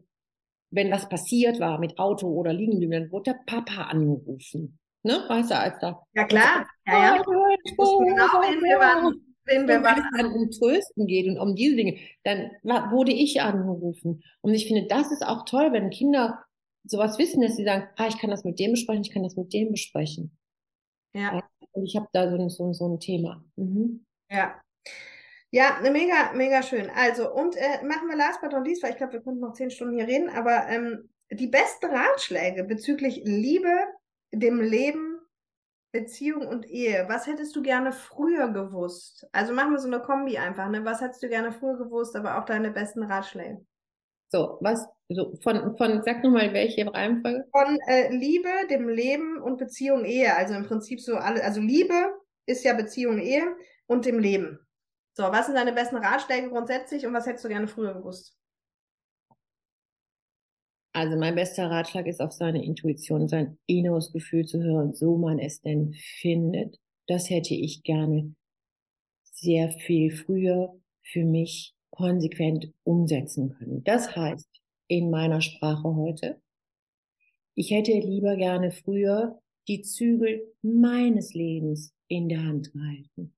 wenn was passiert war mit Auto oder liegen dann wurde der Papa angerufen. Ne? Weißt du, als da. Ja, klar. Ja, ja. Ich wusste genau, wen wir waren. Wenn wir was dann um Trösten geht und um diese Dinge, dann wurde ich angerufen. Und ich finde, das ist auch toll, wenn Kinder sowas wissen, dass sie sagen, ah, ich kann das mit dem besprechen, ich kann das mit dem besprechen. Ja. Und ich habe da so, so, so ein Thema. Mhm. Ja. Ja, ne, mega, mega schön. Also, und äh, machen wir last but not least, weil ich glaube, wir könnten noch zehn Stunden hier reden, aber ähm, die besten Ratschläge bezüglich Liebe, dem Leben, Beziehung und Ehe. Was hättest du gerne früher gewusst? Also machen wir so eine Kombi einfach, ne? Was hättest du gerne früher gewusst, aber auch deine besten Ratschläge? So, was, so, von, von, sag nochmal, welche Reihenfolge? Von äh, Liebe, dem Leben und Beziehung, Ehe. Also im Prinzip so alle, also Liebe ist ja Beziehung, Ehe und dem Leben. So, was sind deine besten Ratschläge grundsätzlich und was hättest du gerne früher gewusst? Also mein bester Ratschlag ist auf seine Intuition, sein inneres Gefühl zu hören, so man es denn findet. Das hätte ich gerne sehr viel früher für mich konsequent umsetzen können. Das heißt, in meiner Sprache heute, ich hätte lieber gerne früher die Zügel meines Lebens in der Hand gehalten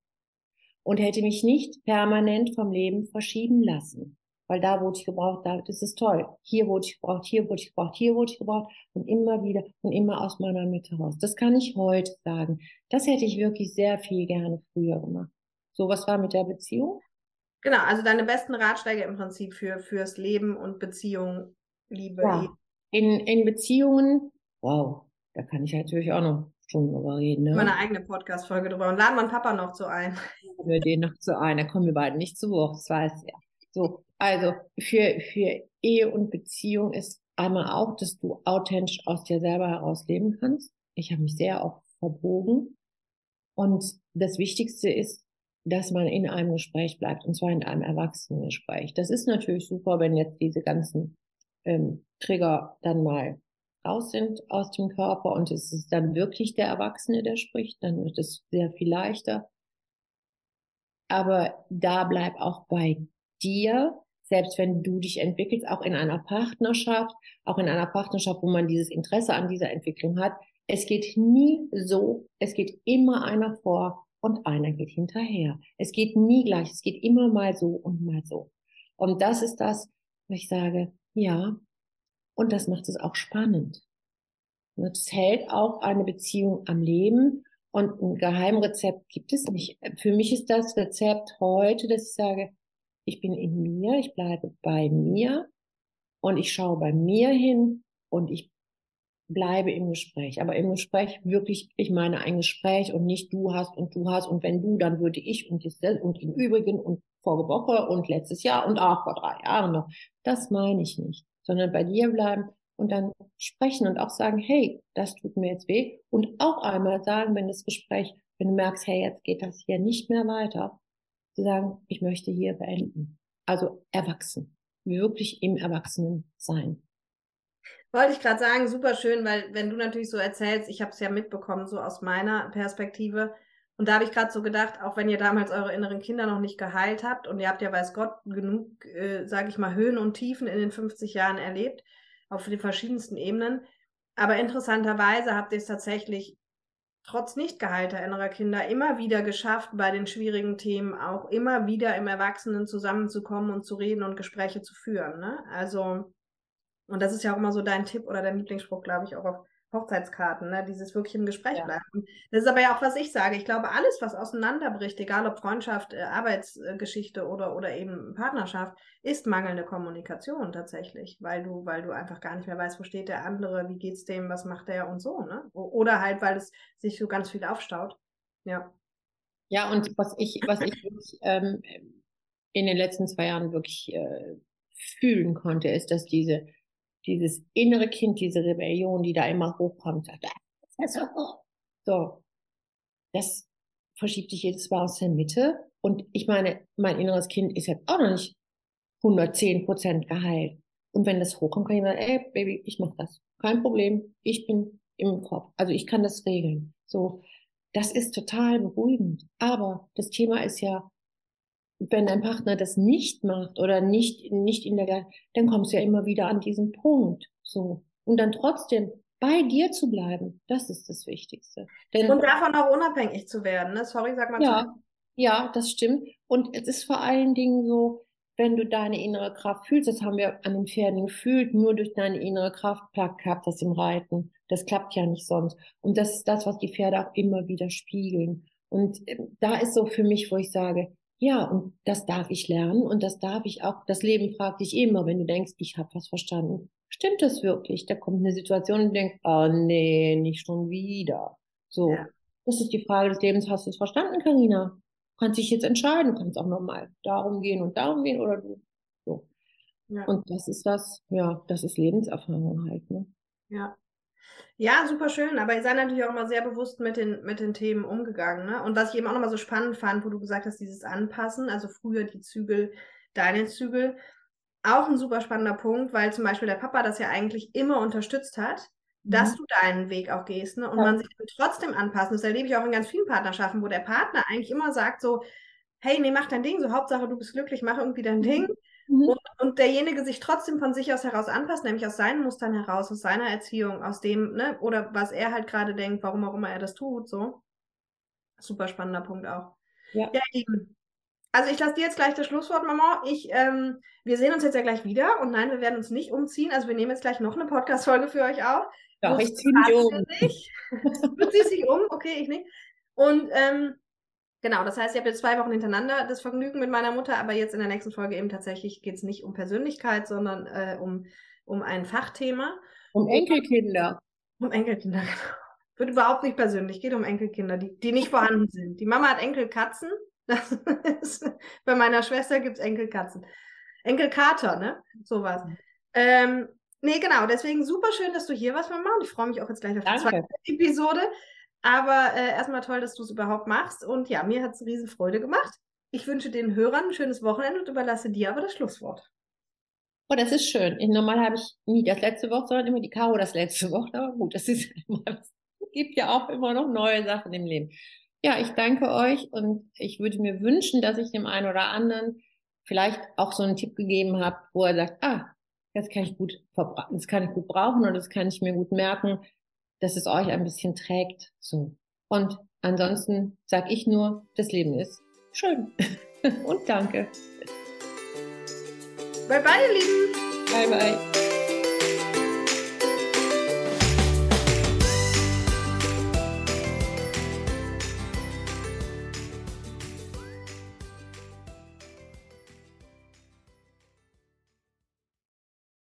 und hätte mich nicht permanent vom Leben verschieben lassen. Weil da wurde ich gebraucht, da, das ist toll. Hier wurde ich gebraucht, hier wurde ich gebraucht, hier wurde ich gebraucht und immer wieder und immer aus meiner Mitte raus. Das kann ich heute sagen. Das hätte ich wirklich sehr viel gerne früher gemacht. So, was war mit der Beziehung? Genau, also deine besten Ratschläge im Prinzip für fürs Leben und Beziehung, Liebe. Ja. In, in Beziehungen, wow, da kann ich natürlich auch noch Stunden drüber reden. Ne? Meine eigene Podcast-Folge drüber. Und laden wir Papa noch zu ein. Wir den noch zu ein. Da kommen wir beide nicht zu Wort, das weiß ja. So, also für, für Ehe und Beziehung ist einmal auch, dass du authentisch aus dir selber heraus leben kannst. Ich habe mich sehr oft verbogen. Und das Wichtigste ist, dass man in einem Gespräch bleibt, und zwar in einem Erwachsenengespräch. Das ist natürlich super, wenn jetzt diese ganzen ähm, Trigger dann mal raus sind aus dem Körper und es ist dann wirklich der Erwachsene, der spricht, dann wird es sehr viel leichter. Aber da bleib auch bei dir, selbst wenn du dich entwickelst, auch in einer Partnerschaft, auch in einer Partnerschaft, wo man dieses Interesse an dieser Entwicklung hat. Es geht nie so, es geht immer einer vor und einer geht hinterher. Es geht nie gleich, es geht immer mal so und mal so. Und das ist das, wo ich sage, ja, und das macht es auch spannend. Das hält auch eine Beziehung am Leben und ein Geheimrezept gibt es nicht. Für mich ist das Rezept heute, dass ich sage, ich bin in mir, ich bleibe bei mir und ich schaue bei mir hin und ich bleibe im Gespräch. Aber im Gespräch wirklich, ich meine ein Gespräch und nicht du hast und du hast und wenn du, dann würde ich und, und im Übrigen und vorige Woche und letztes Jahr und auch vor drei Jahren noch. Das meine ich nicht, sondern bei dir bleiben und dann sprechen und auch sagen, hey, das tut mir jetzt weh und auch einmal sagen, wenn das Gespräch, wenn du merkst, hey, jetzt geht das hier nicht mehr weiter, zu sagen, ich möchte hier beenden. Also erwachsen, wirklich im Erwachsenen sein. Wollte ich gerade sagen, super schön, weil wenn du natürlich so erzählst, ich habe es ja mitbekommen, so aus meiner Perspektive. Und da habe ich gerade so gedacht, auch wenn ihr damals eure inneren Kinder noch nicht geheilt habt und ihr habt ja, weiß Gott, genug, äh, sage ich mal, Höhen und Tiefen in den 50 Jahren erlebt, auf den verschiedensten Ebenen. Aber interessanterweise habt ihr es tatsächlich trotz nicht geheilter innerer Kinder immer wieder geschafft, bei den schwierigen Themen auch immer wieder im Erwachsenen zusammenzukommen und zu reden und Gespräche zu führen. Ne? Also und das ist ja auch immer so dein Tipp oder dein Lieblingsspruch, glaube ich, auch auf Hochzeitskarten, ne? dieses wirklich im Gespräch ja. bleiben. Das ist aber ja auch, was ich sage. Ich glaube, alles, was auseinanderbricht, egal ob Freundschaft, äh, Arbeitsgeschichte oder, oder eben Partnerschaft, ist mangelnde Kommunikation tatsächlich, weil du, weil du einfach gar nicht mehr weißt, wo steht der andere, wie geht's dem, was macht der und so, ne? Oder halt, weil es sich so ganz viel aufstaut. Ja. Ja, und was ich, was ich wirklich, ähm, in den letzten zwei Jahren wirklich äh, fühlen konnte, ist, dass diese dieses innere Kind, diese Rebellion, die da immer hochkommt, sagt, ah, so, das verschiebt sich jedes Mal aus der Mitte. Und ich meine, mein inneres Kind ist jetzt auch noch nicht 110 Prozent geheilt. Und wenn das hochkommt, kann ich sagen, ey, Baby, ich mach das. Kein Problem. Ich bin im Kopf. Also ich kann das regeln. So. Das ist total beruhigend. Aber das Thema ist ja, wenn dein Partner das nicht macht oder nicht, nicht in der, dann kommst du ja immer wieder an diesen Punkt. So. Und dann trotzdem bei dir zu bleiben, das ist das Wichtigste. Denn, und davon auch unabhängig zu werden, ne? Sorry, sag mal. Ja, ja, das stimmt. Und es ist vor allen Dingen so, wenn du deine innere Kraft fühlst, das haben wir an den Pferden gefühlt, nur durch deine innere Kraft klappt das im Reiten. Das klappt ja nicht sonst. Und das ist das, was die Pferde auch immer wieder spiegeln. Und äh, da ist so für mich, wo ich sage, ja, und das darf ich lernen und das darf ich auch. Das Leben fragt dich immer, wenn du denkst, ich habe was verstanden. Stimmt das wirklich? Da kommt eine Situation und du denkst, oh nee, nicht schon wieder. So, ja. das ist die Frage des Lebens. Hast du es verstanden, Karina? Kannst dich jetzt entscheiden, kannst auch nochmal darum gehen und darum gehen oder du. So. Ja. Und das ist was, ja, das ist Lebenserfahrung halt, ne? Ja. Ja, super schön, aber ihr seid natürlich auch immer sehr bewusst mit den, mit den Themen umgegangen. Ne? Und was ich eben auch nochmal so spannend fand, wo du gesagt hast, dieses Anpassen, also früher die Zügel, deine Zügel, auch ein super spannender Punkt, weil zum Beispiel der Papa das ja eigentlich immer unterstützt hat, dass mhm. du deinen Weg auch gehst ne? und ja. man sich trotzdem anpassen. Das erlebe ich auch in ganz vielen Partnerschaften, wo der Partner eigentlich immer sagt so, hey, nee, mach dein Ding, so Hauptsache du bist glücklich, mach irgendwie dein Ding. Mhm. Und, und, derjenige sich trotzdem von sich aus heraus anpasst, nämlich aus seinen Mustern heraus, aus seiner Erziehung, aus dem, ne, oder was er halt gerade denkt, warum auch immer er das tut, so. Super spannender Punkt auch. Ja, ja Lieben. Also ich lasse dir jetzt gleich das Schlusswort, Mama. Ich, ähm, wir sehen uns jetzt ja gleich wieder und nein, wir werden uns nicht umziehen. Also wir nehmen jetzt gleich noch eine Podcast-Folge für euch auf. Ja, ich ziehe mich um. du ziehst dich um, okay, ich nicht. Und ähm, Genau, das heißt, ich habe jetzt zwei Wochen hintereinander das Vergnügen mit meiner Mutter, aber jetzt in der nächsten Folge eben tatsächlich geht es nicht um Persönlichkeit, sondern äh, um, um ein Fachthema. Um Enkelkinder. Um Enkelkinder, genau. Wird überhaupt nicht persönlich, geht um Enkelkinder, die, die nicht vorhanden sind. Die Mama hat Enkelkatzen. Ist, bei meiner Schwester gibt es Enkelkatzen. Enkelkater, ne? Sowas. Mhm. Ähm, nee, genau, deswegen super schön, dass du hier warst, Mama. Und ich freue mich auch jetzt gleich auf die Danke. zweite Episode. Aber äh, erstmal toll, dass du es überhaupt machst. Und ja, mir hat es riesen Freude gemacht. Ich wünsche den Hörern ein schönes Wochenende und überlasse dir aber das Schlusswort. Oh, das ist schön. Normal habe ich nie das letzte Wort, sondern immer die Karo das letzte Wort. Aber gut, das ist es gibt ja auch immer noch neue Sachen im Leben. Ja, ich danke euch und ich würde mir wünschen, dass ich dem einen oder anderen vielleicht auch so einen Tipp gegeben habe, wo er sagt, ah, das kann ich gut das kann ich gut brauchen oder das kann ich mir gut merken, dass es euch ein bisschen trägt. So. Und ansonsten sage ich nur, das Leben ist schön. und danke. Bye bye, ihr Lieben. Bye bye.